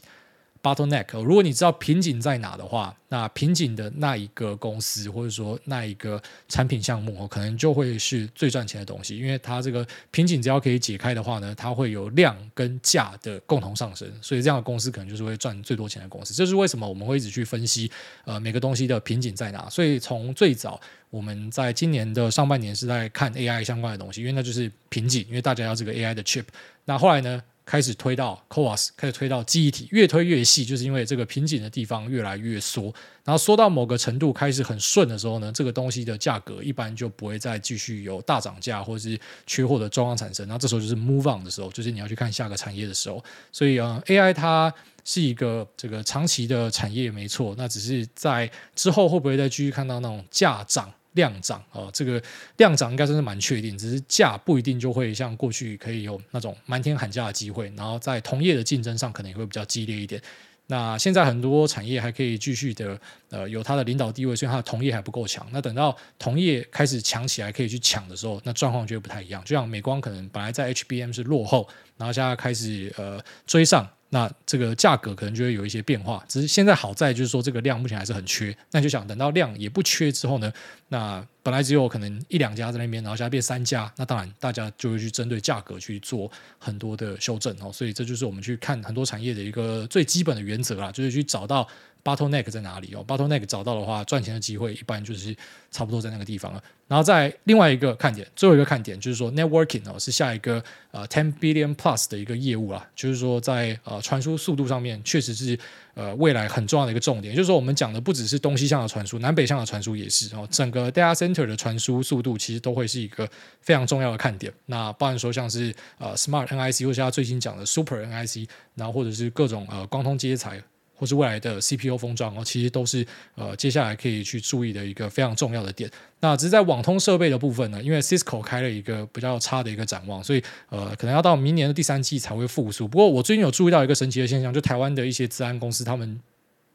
Bottleneck，如果你知道瓶颈在哪的话，那瓶颈的那一个公司或者说那一个产品项目，可能就会是最赚钱的东西，因为它这个瓶颈只要可以解开的话呢，它会有量跟价的共同上升，所以这样的公司可能就是会赚最多钱的公司。这是为什么我们会一直去分析呃每个东西的瓶颈在哪。所以从最早我们在今年的上半年是在看 AI 相关的东西，因为那就是瓶颈，因为大家要这个 AI 的 chip。那后来呢？开始推到 CoWoS，开始推到记忆体，越推越细，就是因为这个瓶颈的地方越来越缩，然后缩到某个程度开始很顺的时候呢，这个东西的价格一般就不会再继续有大涨价或者是缺货的状况产生，然后这时候就是 move on 的时候，就是你要去看下个产业的时候。所以啊，AI 它是一个这个长期的产业没错，那只是在之后会不会再继续看到那种价涨？量涨哦，这个量涨应该算是蛮确定，只是价不一定就会像过去可以有那种满天喊价的机会，然后在同业的竞争上可能也会比较激烈一点。那现在很多产业还可以继续的呃有它的领导地位，所以它的同业还不够强。那等到同业开始强起来，可以去抢的时候，那状况就会不太一样。就像美光可能本来在 HBM 是落后，然后现在开始呃追上。那这个价格可能就会有一些变化，只是现在好在就是说这个量目前还是很缺，那就想等到量也不缺之后呢，那本来只有可能一两家在那边，然后现在变三家，那当然大家就会去针对价格去做很多的修正哦，所以这就是我们去看很多产业的一个最基本的原则啦，就是去找到。Bottleneck 在哪里哦？Bottleneck 找到的话，赚钱的机会一般就是差不多在那个地方了。然后在另外一个看点，最后一个看点就是说，Networking 哦是下一个呃 Ten Billion Plus 的一个业务啦，就是说在呃传输速度上面确实是呃未来很重要的一个重点。就是说我们讲的不只是东西向的传输，南北向的传输也是哦。整个 Data Center 的传输速度其实都会是一个非常重要的看点。那包含说像是呃 Smart NIC 或者像最新讲的 Super NIC，然后或者是各种呃光通接材。或是未来的 CPU 封装哦，其实都是呃接下来可以去注意的一个非常重要的点。那只是在网通设备的部分呢，因为 Cisco 开了一个比较差的一个展望，所以呃可能要到明年的第三季才会复苏。不过我最近有注意到一个神奇的现象，就台湾的一些治安公司他们。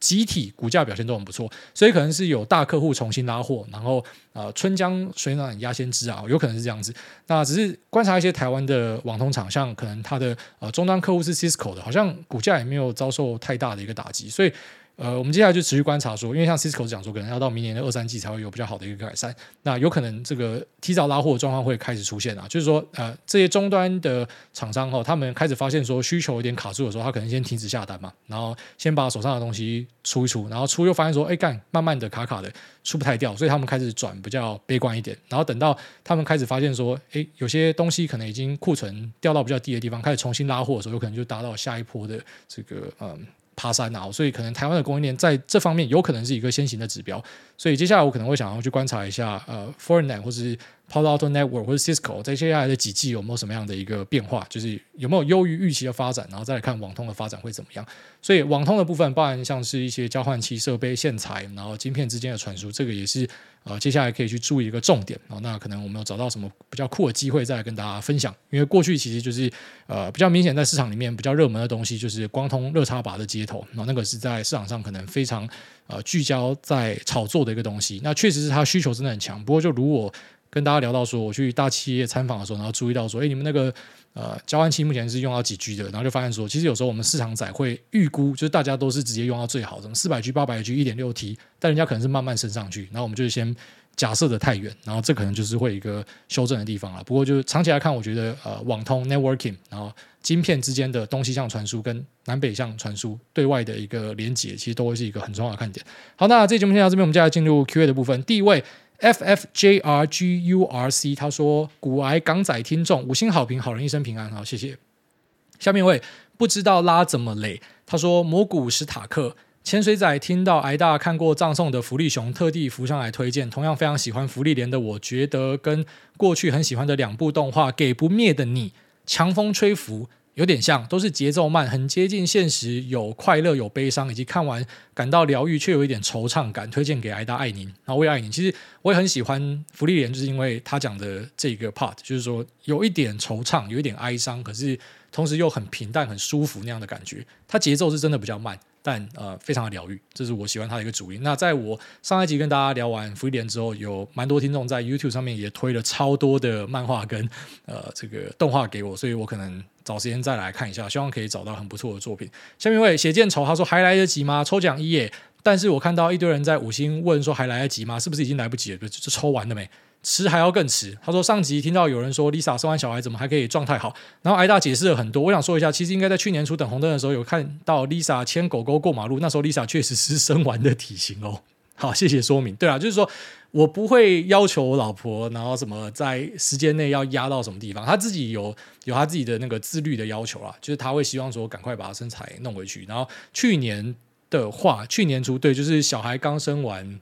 集体股价表现都很不错，所以可能是有大客户重新拉货，然后呃春江水暖鸭先知啊，有可能是这样子。那只是观察一些台湾的网通厂，像可能它的呃终端客户是 Cisco 的，好像股价也没有遭受太大的一个打击，所以。呃，我们接下来就持续观察说，因为像 Cisco 讲说，可能要到明年的二三季才会有比较好的一个改善。那有可能这个提早拉货的状况会开始出现啊，就是说，呃，这些终端的厂商哈，他们开始发现说需求有点卡住的时候，他可能先停止下单嘛，然后先把手上的东西出一出，然后出又发现说，哎干，慢慢的卡卡的出不太掉，所以他们开始转比较悲观一点。然后等到他们开始发现说，哎，有些东西可能已经库存掉到比较低的地方，开始重新拉货的时候，有可能就达到下一波的这个嗯。爬山啊，所以可能台湾的供应链在这方面有可能是一个先行的指标，所以接下来我可能会想要去观察一下，呃，Fortinet 或者是 Palo Alto Network 或者 Cisco 在接下来的几季有没有什么样的一个变化，就是有没有优于预期的发展，然后再来看网通的发展会怎么样。所以网通的部分，包含像是一些交换器设备、线材，然后晶片之间的传输，这个也是呃接下来可以去注意一个重点。然后那可能我们有找到什么比较酷的机会，再来跟大家分享。因为过去其实就是呃比较明显在市场里面比较热门的东西，就是光通热插拔的接头，然后那个是在市场上可能非常呃聚焦在炒作的一个东西。那确实是它需求真的很强，不过就如我跟大家聊到说，我去大企业参访的时候，然后注意到说，哎，你们那个。呃，交换器目前是用到几 G 的，然后就发现说，其实有时候我们市场仔会预估，就是大家都是直接用到最好，什么四百 G、八百 G、一点六 T，但人家可能是慢慢升上去，然后我们就先假设的太远，然后这可能就是会一个修正的地方了。不过就是长期来看，我觉得呃，网通 networking，然后晶片之间的东西向传输跟南北向传输对外的一个连接，其实都会是一个很重要的看点。好，那这节目先到这边，我们接下来进入 Q&A 的部分。第一位。F F J R G U R C，他说：“股癌港仔听众五星好评，好人一生平安。”好，谢谢。下面一位不知道拉怎么垒，他说：“魔古史塔克潜水仔听到挨大看过葬送的福利熊，特地浮上来推荐。同样非常喜欢福利莲的，我觉得跟过去很喜欢的两部动画《给不灭的你》、《强风吹拂》。”有点像，都是节奏慢，很接近现实，有快乐，有悲伤，以及看完感到疗愈却有一点惆怅感。推荐给癌大爱您，然后我也爱您。其实我也很喜欢福利莲，就是因为他讲的这个 part，就是说有一点惆怅，有一点哀伤，可是同时又很平淡、很舒服那样的感觉。它节奏是真的比较慢。但呃，非常的疗愈，这是我喜欢他的一个主因。那在我上一集跟大家聊完芙莉莲之后，有蛮多听众在 YouTube 上面也推了超多的漫画跟呃这个动画给我，所以我可能找时间再来看一下，希望可以找到很不错的作品。下面一位血剑仇，他说还来得及吗？抽奖一耶！但是我看到一堆人在五星问说还来得及吗？是不是已经来不及了？就抽完了没？迟还要更迟。他说上集听到有人说 Lisa 生完小孩怎么还可以状态好？然后挨大解释了很多。我想说一下，其实应该在去年初等红灯的时候有看到 Lisa 牵狗狗过马路，那时候 Lisa 确实是生完的体型哦。好，谢谢说明。对啊，就是说我不会要求我老婆，然后什么在时间内要压到什么地方，她自己有有她自己的那个自律的要求啦，就是她会希望说赶快把身材弄回去。然后去年的话，去年初对，就是小孩刚生完。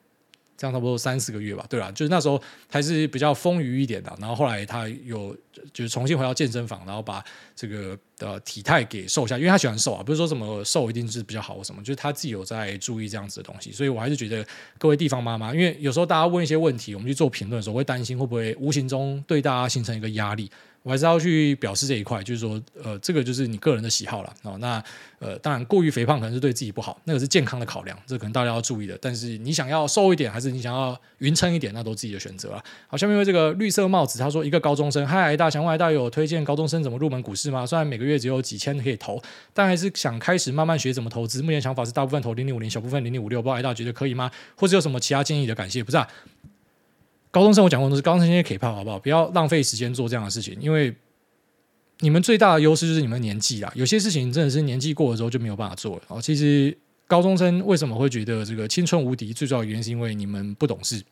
这样差不多三四个月吧，对啊，就是那时候还是比较丰腴一点的。然后后来他有就是重新回到健身房，然后把这个呃体态给瘦下，因为他喜欢瘦啊，不是说什么瘦一定是比较好什么，就是他自己有在注意这样子的东西。所以我还是觉得各位地方妈妈，因为有时候大家问一些问题，我们去做评论的时候，会担心会不会无形中对大家形成一个压力。我还是要去表示这一块，就是说，呃，这个就是你个人的喜好了哦。那呃，当然过于肥胖可能是对自己不好，那个是健康的考量，这可能大家要注意的。但是你想要瘦一点，还是你想要匀称一点，那都自己的选择了。好，下面为这个绿色帽子，他说一个高中生，嗨，大强问大有推荐高中生怎么入门股市吗？虽然每个月只有几千可以投，但还是想开始慢慢学怎么投资。目前想法是大部分投零零五零，小部分零零五六，不知道大觉得可以吗？或者有什么其他建议的？感谢，不是啊。高中生我讲过都是高中生，也可以怕好不好？不要浪费时间做这样的事情，因为。你们最大的优势就是你们年纪啦，有些事情真的是年纪过了之后就没有办法做了。哦，其实高中生为什么会觉得这个青春无敌？最重要的原因是因为你们不懂事。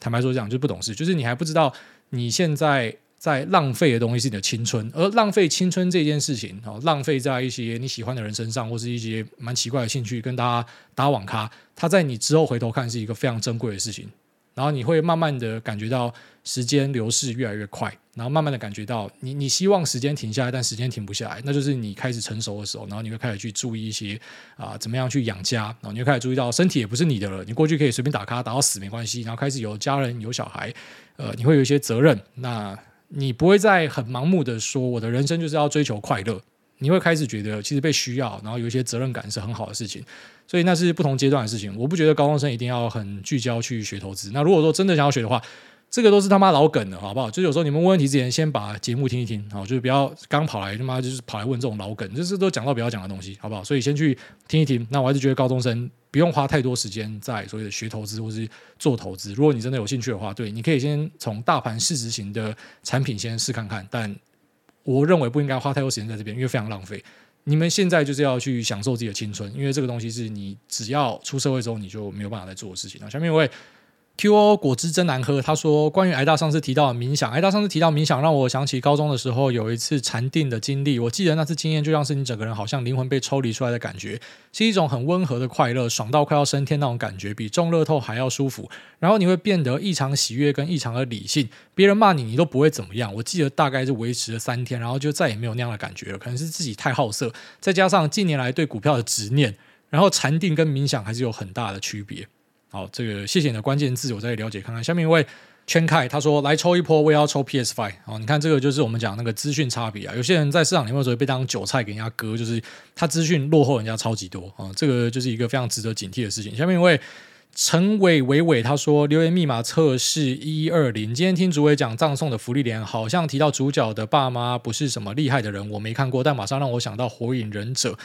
坦白说，这样就是不懂事，就是你还不知道你现在在浪费的东西是你的青春，而浪费青春这件事情，哦，浪费在一些你喜欢的人身上，或是一些蛮奇怪的兴趣，跟大家打网咖，它在你之后回头看是一个非常珍贵的事情。然后你会慢慢的感觉到时间流逝越来越快，然后慢慢的感觉到你你希望时间停下来，但时间停不下来，那就是你开始成熟的时候。然后你会开始去注意一些啊、怎么样去养家，然后你会开始注意到身体也不是你的了。你过去可以随便打卡打到死没关系，然后开始有家人有小孩，呃，你会有一些责任。那你不会再很盲目的说我的人生就是要追求快乐，你会开始觉得其实被需要，然后有一些责任感是很好的事情。所以那是不同阶段的事情，我不觉得高中生一定要很聚焦去学投资。那如果说真的想要学的话，这个都是他妈老梗了，好不好？就有时候你们问问题之前，先把节目听一听，好，就是不要刚跑来他妈就是跑来问这种老梗，就是都讲到不要讲的东西，好不好？所以先去听一听。那我还是觉得高中生不用花太多时间在所谓的学投资或是做投资。如果你真的有兴趣的话，对，你可以先从大盘市值型的产品先试看看。但我认为不应该花太多时间在这边，因为非常浪费。你们现在就是要去享受自己的青春，因为这个东西是你只要出社会之后你就没有办法再做的事情。那下面一位 QO 果汁真难喝，他说关于癌大上次提到的冥想，癌大上次提到冥想，让我想起高中的时候有一次禅定的经历。我记得那次经验就像是你整个人好像灵魂被抽离出来的感觉，是一种很温和的快乐，爽到快要升天那种感觉，比中乐透还要舒服。然后你会变得异常喜悦跟异常的理性，别人骂你你都不会怎么样。我记得大概是维持了三天，然后就再也没有那样的感觉了。可能是自己太好色，再加上近年来对股票的执念，然后禅定跟冥想还是有很大的区别。好，这个谢谢你的关键字，我再了解看看。下面一位圈凯他说，来抽一波，我也要抽 PS Five。好，你看这个就是我们讲那个资讯差别啊。有些人在市场里面有时候被当韭菜给人家割，就是他资讯落后人家超级多啊。这个就是一个非常值得警惕的事情。下面一位陈伟伟伟他说，留言密码测试一二零。今天听主委讲葬送的福利连，好像提到主角的爸妈不是什么厉害的人，我没看过，但马上让我想到火影忍者。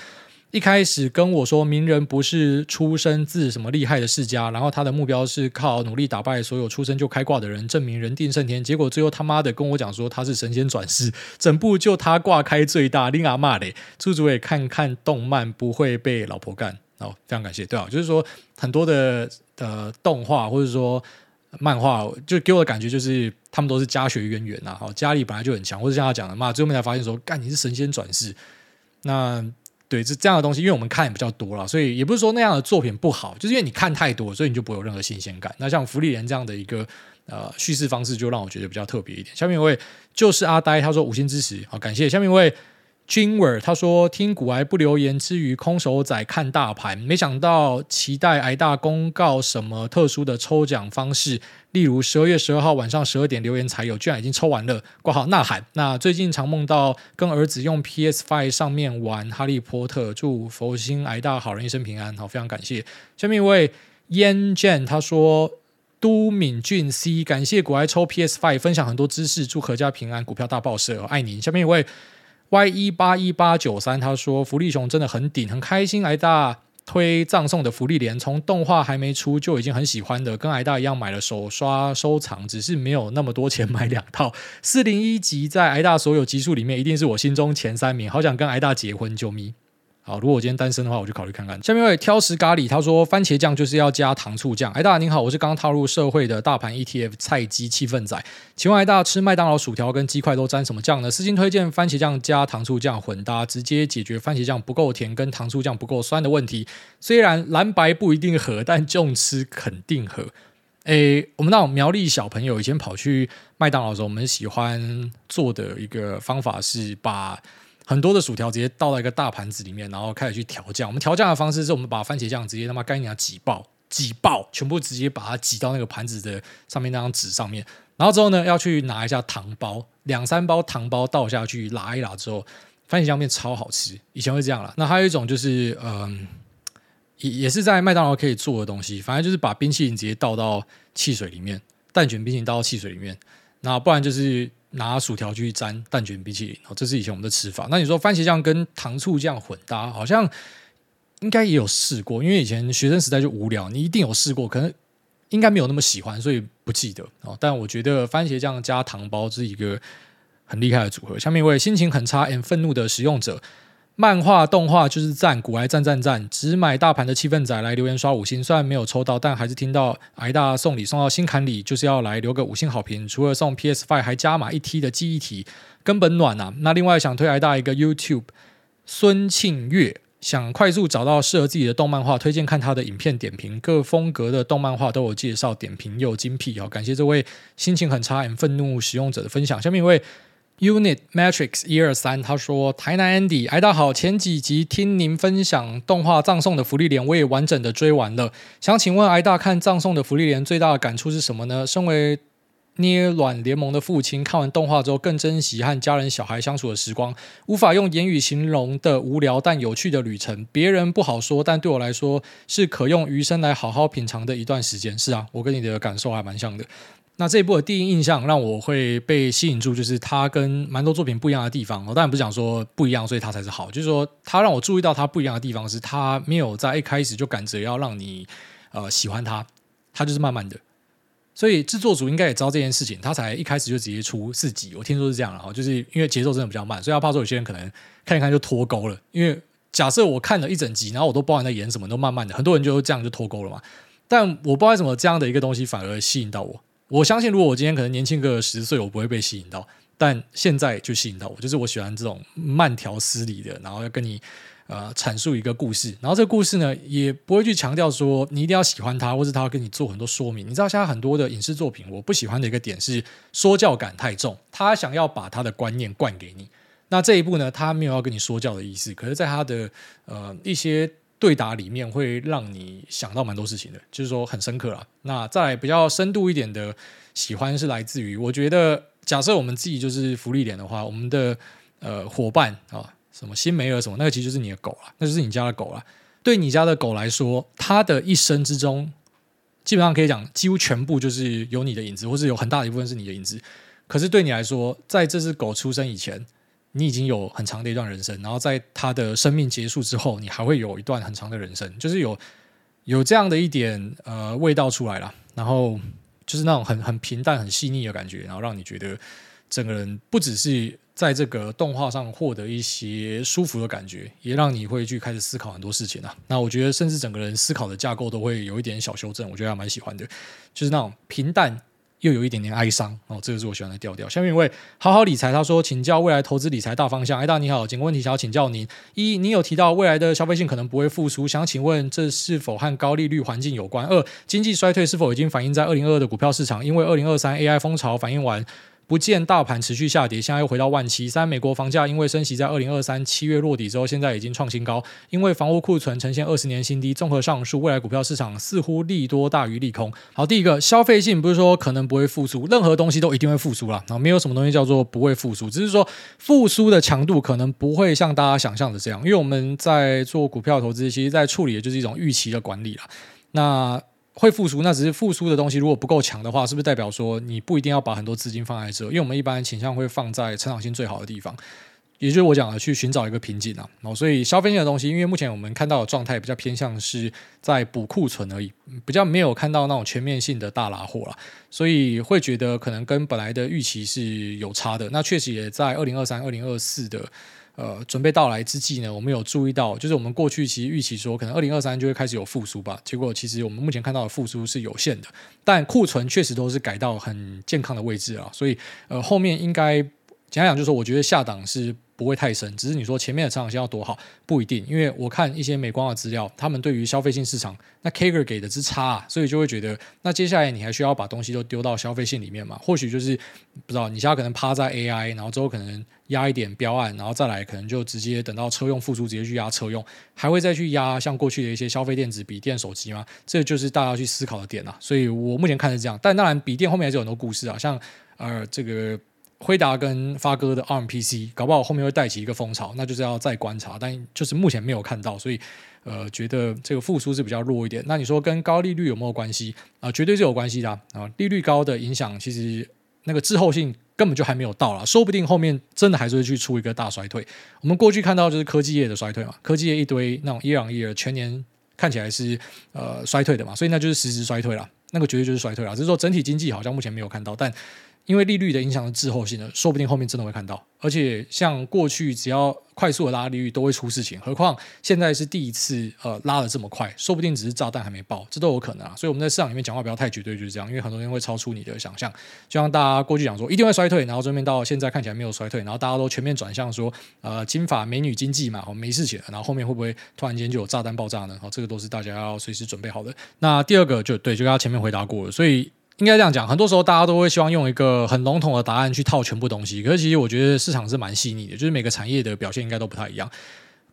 一开始跟我说鸣人不是出生自什么厉害的世家，然后他的目标是靠努力打败所有出生就开挂的人，证明人定胜天。结果最后他妈的跟我讲说他是神仙转世，整部就他挂开最大，令阿骂嘞。朱主委看看动漫不会被老婆干哦，非常感谢。对啊，就是说很多的呃动画或者说漫画，就给我的感觉就是他们都是家学渊源呐，好家里本来就很强，或者像他讲的嘛，最后面才发现说干你是神仙转世，那。对，这这样的东西，因为我们看也比较多了，所以也不是说那样的作品不好，就是因为你看太多，所以你就不会有任何新鲜感。那像福利莲这样的一个呃叙事方式，就让我觉得比较特别一点。下面一位就是阿呆，他说五星支持，好感谢。下面一位。君尔他说：“听股癌不留言之余，空手仔看大盘，没想到期待癌大公告什么特殊的抽奖方式，例如十二月十二号晚上十二点留言才有，居然已经抽完了。挂号呐喊。那最近常梦到跟儿子用 PS Five 上面玩哈利波特，祝佛心癌大好人一生平安。好，非常感谢。下面一位燕健他说：都敏俊 C 感谢股癌抽 PS Five，分享很多知识，祝阖家平安，股票大爆射，爱您。下面一位。” Y 一八一八九三，他说福利熊真的很顶，很开心。挨大推葬送的福利连，从动画还没出就已经很喜欢的，跟挨大一样买了手刷收藏，只是没有那么多钱买两套。四零一集在挨大所有集数里面，一定是我心中前三名，好想跟挨大结婚，救命！好，如果我今天单身的话，我就考虑看看。下面一位挑食咖喱，他说番茄酱就是要加糖醋酱。哎，大家您好，我是刚踏入社会的大盘 ETF 菜鸡气氛仔，请问，大家吃麦当劳薯条跟鸡块都沾什么酱呢？私心推荐番茄酱加糖醋酱混搭，直接解决番茄酱不够甜跟糖醋酱不够酸的问题。虽然蓝白不一定合，但重吃肯定合。哎，我们那种苗栗小朋友以前跑去麦当劳的时候，我们喜欢做的一个方法是把。很多的薯条直接倒到一个大盘子里面，然后开始去调酱。我们调酱的方式是我们把番茄酱直接他妈干你娘挤爆，挤爆，全部直接把它挤到那个盘子的上面那张纸上面。然后之后呢，要去拿一下糖包，两三包糖包倒下去，拉一拉之后，番茄酱面超好吃。以前会这样啦。那还有一种就是，嗯，也也是在麦当劳可以做的东西，反正就是把冰淇淋直接倒到汽水里面，蛋卷冰淇淋倒到汽水里面。那不然就是。拿薯条去沾蛋卷冰淇淋，哦，这是以前我们的吃法。那你说番茄酱跟糖醋酱混搭，好像应该也有试过，因为以前学生时代就无聊，你一定有试过，可能应该没有那么喜欢，所以不记得哦。但我觉得番茄酱加糖包是一个很厉害的组合。下面一位心情很差 and 愤怒的使用者。漫画动画就是赞，古癌赞赞赞！只买大盘的气氛仔来留言刷五星，虽然没有抽到，但还是听到癌大送礼送到心坎里，就是要来留个五星好评。除了送 PS Five，还加码一 T 的记忆体，根本暖啊！那另外想推癌大一个 YouTube，孙庆月想快速找到适合自己的动漫画，推荐看他的影片点评，各风格的动漫画都有介绍，点评又精辟。好，感谢这位心情很差、很愤怒使用者的分享。下面一位。Unit Matrix 一二三，他说：“台南 Andy，哎，大好，前几集听您分享动画《葬送的芙莉莲》，我也完整的追完了。想请问挨大看《葬送的芙莉莲》最大的感触是什么呢？身为捏卵联盟的父亲，看完动画之后更珍惜和家人小孩相处的时光，无法用言语形容的无聊但有趣的旅程。别人不好说，但对我来说是可用余生来好好品尝的一段时间。是啊，我跟你的感受还蛮像的。”那这一部的第一印象让我会被吸引住，就是它跟蛮多作品不一样的地方。我当然不是讲说不一样，所以它才是好，就是说它让我注意到它不一样的地方是，它没有在一开始就赶着要让你呃喜欢它，它就是慢慢的。所以制作组应该也知道这件事情，他才一开始就直接出四集。我听说是这样，然后就是因为节奏真的比较慢，所以他怕说有些人可能看一看就脱钩了。因为假设我看了一整集，然后我都不知道在演什么，都慢慢的，很多人就这样就脱钩了嘛。但我不知道为什么这样的一个东西反而吸引到我。我相信，如果我今天可能年轻个十岁，我不会被吸引到。但现在就吸引到我，就是我喜欢这种慢条斯理的，然后要跟你呃阐述一个故事。然后这个故事呢，也不会去强调说你一定要喜欢他，或是他要跟你做很多说明。你知道，现在很多的影视作品，我不喜欢的一个点是说教感太重，他想要把他的观念灌给你。那这一部呢，他没有要跟你说教的意思，可是在他的呃一些。对答里面会让你想到蛮多事情的，就是说很深刻啦。那再比较深度一点的喜欢是来自于，我觉得假设我们自己就是福利点的话，我们的呃伙伴啊，什么新梅尔什么，那个其实就是你的狗啦，那就是你家的狗啦。对你家的狗来说，它的一生之中，基本上可以讲几乎全部就是有你的影子，或是有很大的一部分是你的影子。可是对你来说，在这只狗出生以前。你已经有很长的一段人生，然后在他的生命结束之后，你还会有一段很长的人生，就是有有这样的一点呃味道出来了，然后就是那种很很平淡、很细腻的感觉，然后让你觉得整个人不只是在这个动画上获得一些舒服的感觉，也让你会去开始思考很多事情啊。那我觉得，甚至整个人思考的架构都会有一点小修正，我觉得还蛮喜欢的，就是那种平淡。又有一点点哀伤哦，这个是我喜欢的调调。下面一位好好理财，他说：“请教未来投资理财大方向。”哎，大你好，几个问题想要请教您。一，你有提到未来的消费性可能不会复苏，想请问这是否和高利率环境有关？二，经济衰退是否已经反映在二零二二的股票市场？因为二零二三 AI 风潮反映完。不见大盘持续下跌，现在又回到万七。三，美国房价因为升息在二零二三七月落底之后，现在已经创新高，因为房屋库存呈现二十年新低。综合上述，未来股票市场似乎利多大于利空。好，第一个消费性不是说可能不会复苏，任何东西都一定会复苏啦。然后没有什么东西叫做不会复苏，只是说复苏的强度可能不会像大家想象的这样。因为我们在做股票投资，其实在处理的就是一种预期的管理啦。那会复苏，那只是复苏的东西如果不够强的话，是不是代表说你不一定要把很多资金放在这？因为我们一般倾向会放在成长性最好的地方，也就是我讲的去寻找一个瓶颈啊。然后，所以消费性的东西，因为目前我们看到的状态比较偏向是在补库存而已，比较没有看到那种全面性的大拉货了，所以会觉得可能跟本来的预期是有差的。那确实也在二零二三、二零二四的呃准备到来之际呢，我们有注意到，就是我们过去其实预期说可能二零二三就会开始有复苏吧，结果其实我们目前看到的复苏是有限的，但库存确实都是改到很健康的位置啊，所以呃后面应该简单讲就是说，我觉得下档是。不会太深，只是你说前面的成长性要多好不一定，因为我看一些美光的资料，他们对于消费性市场那 CAGR 给的之差啊，所以就会觉得那接下来你还需要把东西都丢到消费性里面嘛？或许就是不知道你现在可能趴在 AI，然后之后可能压一点标案，然后再来可能就直接等到车用复苏，直接去压车用，还会再去压像过去的一些消费电子、笔电、手机吗？这就是大家去思考的点啊。所以我目前看是这样，但当然笔电后面还是有很多故事啊，像呃这个。辉达跟发哥的 R M P C，搞不好后面会带起一个风潮，那就是要再观察，但就是目前没有看到，所以呃，觉得这个复苏是比较弱一点。那你说跟高利率有没有关系啊？呃，绝对是有关系的啊，呃，利率高的影响，其实那个滞后性根本就还没有到啦，说不定后面真的还是会去出一个大衰退。我们过去看到就是科技业的衰退嘛，科技业一堆那种一两亿全年看起来是呃衰退的嘛，所以那就是实时衰退了，那个绝对就是衰退了。只是说整体经济好像目前没有看到，但。因为利率的影响的滞后性呢，说不定后面真的会看到。而且像过去只要快速的拉利率都会出事情，何况现在是第一次呃拉的这么快，说不定只是炸弹还没爆，这都有可能啊。所以我们在市场里面讲话不要太绝对，就是这样。因为很多人会超出你的想象，就像大家过去讲说一定会衰退，然后这边到现在看起来没有衰退，然后大家都全面转向说呃金发美女经济嘛，好没事情了，然后后面会不会突然间就有炸弹爆炸呢？好，这个都是大家要随时准备好的。那第二个就对，就刚刚前面回答过了，所以。应该这样讲，很多时候大家都会希望用一个很笼统的答案去套全部东西，可是其实我觉得市场是蛮细腻的，就是每个产业的表现应该都不太一样。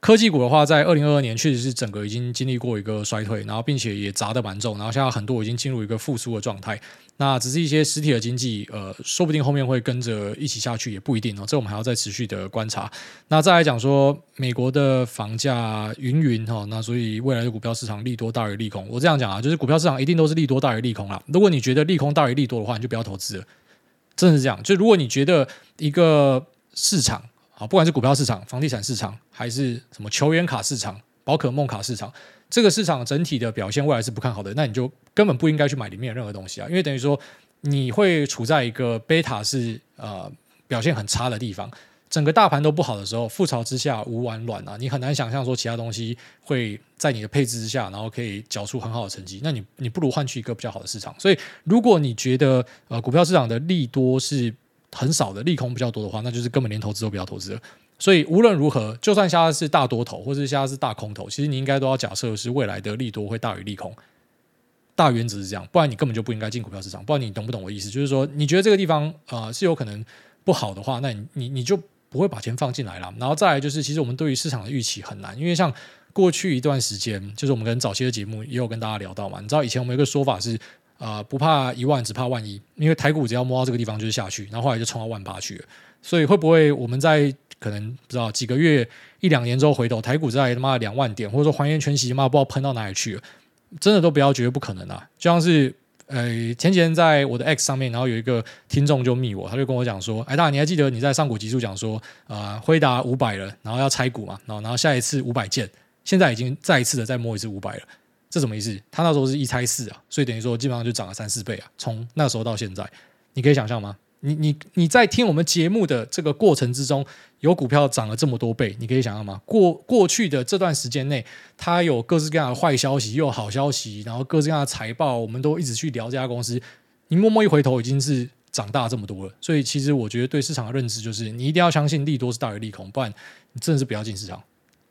科技股的话，在二零二二年确实是整个已经经历过一个衰退，然后并且也砸的蛮重，然后现在很多已经进入一个复苏的状态。那只是一些实体的经济，呃，说不定后面会跟着一起下去，也不一定哦。这我们还要再持续的观察。那再来讲说，美国的房价云云哈，那所以未来的股票市场利多大于利空。我这样讲啊，就是股票市场一定都是利多大于利空啦。如果你觉得利空大于利多的话，你就不要投资了。真的是这样。就如果你觉得一个市场，啊，不管是股票市场、房地产市场，还是什么球员卡市场、宝可梦卡市场，这个市场整体的表现未来是不看好的，那你就根本不应该去买里面的任何东西啊，因为等于说你会处在一个贝塔是呃表现很差的地方，整个大盘都不好的时候，覆巢之下无完卵啊，你很难想象说其他东西会在你的配置之下，然后可以缴出很好的成绩，那你你不如换取一个比较好的市场。所以，如果你觉得呃股票市场的利多是很少的利空比较多的话，那就是根本连投资都不要投资了。所以无论如何，就算现在是大多头，或者现在是大空头，其实你应该都要假设是未来的利多会大于利空。大原则是这样，不然你根本就不应该进股票市场。不然你懂不懂我意思？就是说，你觉得这个地方呃是有可能不好的话，那你你你就不会把钱放进来了。然后再来就是，其实我们对于市场的预期很难，因为像过去一段时间，就是我们跟早期的节目也有跟大家聊到嘛。你知道以前我们有个说法是。啊、呃，不怕一万，只怕万一。因为台股只要摸到这个地方就是下去，然后后来就冲到万八去了。所以会不会我们在可能不知道几个月、一两年之后回头，台股在他妈两万点，或者说还原全息，妈不知道喷到哪里去了？真的都不要觉得不可能啊！就像是呃前几天在我的 X 上面，然后有一个听众就密我，他就跟我讲说：“哎大，你还记得你在上古集数讲说啊，辉达五百了，然后要拆股嘛？然后然后下一次五百件，现在已经再一次的再摸一次五百了。”这什么意思？他那时候是一拆四啊，所以等于说基本上就涨了三四倍啊。从那时候到现在，你可以想象吗？你你你在听我们节目的这个过程之中，有股票涨了这么多倍，你可以想象吗？过过去的这段时间内，它有各式各样的坏消息，又有好消息，然后各式各样的财报，我们都一直去聊这家公司。你默默一回头，已经是长大这么多了。所以其实我觉得对市场的认知就是，你一定要相信利多是大于利空，不然你真的是不要进市场。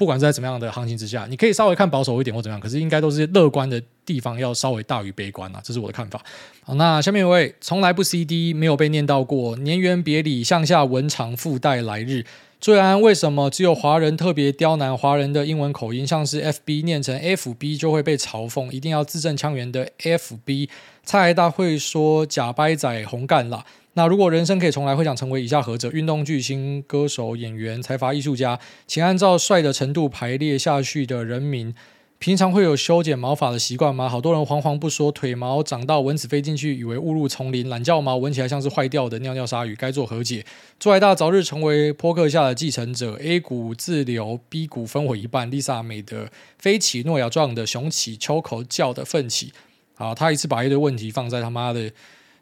不管是在怎么样的行情之下，你可以稍微看保守一点或怎么样，可是应该都是乐观的地方要稍微大于悲观啊，这是我的看法。好，那下面一位从来不 CD 没有被念到过，年元别里向下文长附带来日。最安为什么只有华人特别刁难华人的英文口音，像是 FB 念成 FB 就会被嘲讽，一定要字正腔圆的 FB。蔡大会说假掰仔红干了。那如果人生可以重来，会想成为以下何者？运动巨星、歌手、演员、财阀艺术家，请按照帅的程度排列下去的人名。平常会有修剪毛发的习惯吗？好多人惶惶不说，腿毛长到蚊子飞进去，以为误入丛林；懒觉毛闻起来像是坏掉的尿尿鲨鱼，该做何解？祝海大早日成为波克下的继承者。A 股自留，B 股分我一半。Lisa 美的飞起，诺亚壮的雄起，秋口叫的奋起。好，他一次把一堆问题放在他妈的。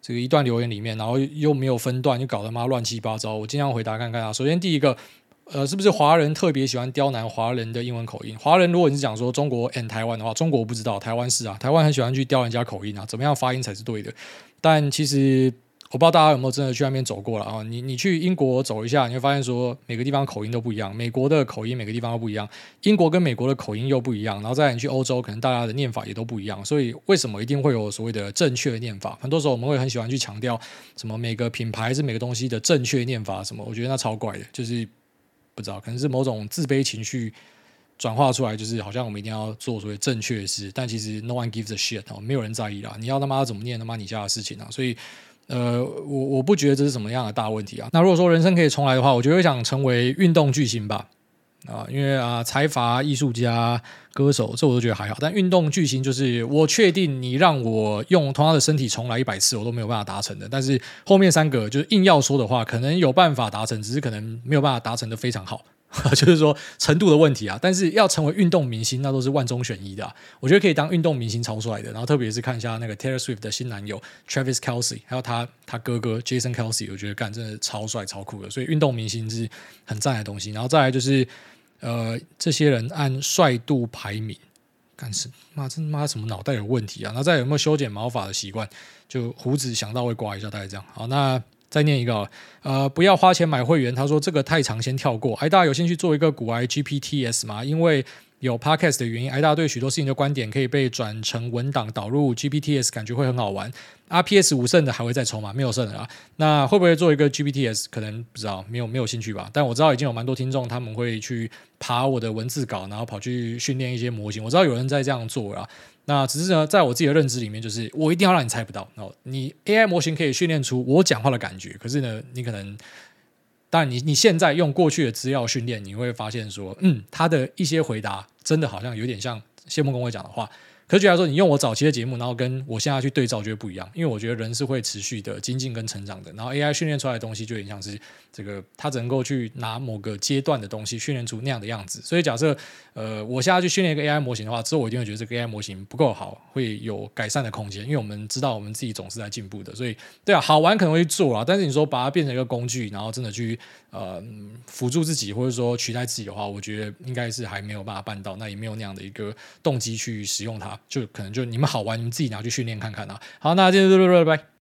这个一段留言里面，然后又没有分段，就搞得妈乱七八糟。我尽量回答看看啊。首先第一个，呃，是不是华人特别喜欢刁难华人的英文口音？华人如果你是讲说中国 and 台湾的话，中国我不知道，台湾是啊，台湾很喜欢去刁人家口音啊，怎么样发音才是对的？但其实。我不知道大家有没有真的去那边走过了啊？你你去英国走一下，你会发现说每个地方口音都不一样。美国的口音每个地方都不一样，英国跟美国的口音又不一样。然后再你去欧洲，可能大家的念法也都不一样。所以为什么一定会有所谓的正确的念法？很多时候我们会很喜欢去强调什么每个品牌是每个东西的正确念法什么？我觉得那超怪的，就是不知道可能是某种自卑情绪转化出来，就是好像我们一定要做所谓正确的事，但其实 no one gives a shit 哦，没有人在意啦。你要他妈怎么念他妈你家的事情啊？所以。呃，我我不觉得这是什么样的大问题啊。那如果说人生可以重来的话，我觉得想成为运动巨星吧。啊，因为啊，财阀、艺术家、歌手，这我都觉得还好。但运动巨星就是我确定你让我用同样的身体重来一百次，我都没有办法达成的。但是后面三个就是硬要说的话，可能有办法达成，只是可能没有办法达成的非常好。就是说程度的问题啊，但是要成为运动明星，那都是万中选一的。我觉得可以当运动明星超帅的，然后特别是看一下那个 Taylor Swift 的新男友 Travis Kelsey，还有他他哥哥 Jason Kelsey，我觉得干真的超帅超酷的。所以运动明星是很赞的东西。然后再来就是呃，这些人按帅度排名，干什么？妈真妈什么脑袋有问题啊？那再有没有修剪毛发的习惯？就胡子想到会刮一下，大概这样。好，那。再念一个，呃，不要花钱买会员。他说这个太长，先跳过。哎，大家有兴趣做一个股癌 GPTs 吗？因为有 Podcast 的原因，哎，大家对许多事情的观点可以被转成文档导入 GPTs，感觉会很好玩。RPS 五胜的还会再抽吗？没有胜的啊。那会不会做一个 GPTs？可能不知道，没有没有兴趣吧。但我知道已经有蛮多听众他们会去爬我的文字稿，然后跑去训练一些模型。我知道有人在这样做啊。那只是呢，在我自己的认知里面，就是我一定要让你猜不到。哦，你 AI 模型可以训练出我讲话的感觉，可是呢，你可能，当然你你现在用过去的资料训练，你会发现说，嗯，他的一些回答真的好像有点像谢孟恭会讲的话。可是，举例来说，你用我早期的节目，然后跟我现在去对照，觉得不一样。因为我觉得人是会持续的精进跟成长的。然后 AI 训练出来的东西，就有点像是这个，它只能够去拿某个阶段的东西训练出那样的样子。所以，假设呃，我现在去训练一个 AI 模型的话，之后我一定会觉得这个 AI 模型不够好，会有改善的空间。因为我们知道我们自己总是在进步的。所以，对啊，好玩可能会去做啊，但是你说把它变成一个工具，然后真的去呃辅助自己，或者说取代自己的话，我觉得应该是还没有办法办到。那也没有那样的一个动机去使用它，就可能就你。们好玩，你们自己拿去训练看看啊！好，那今天就到这，拜拜。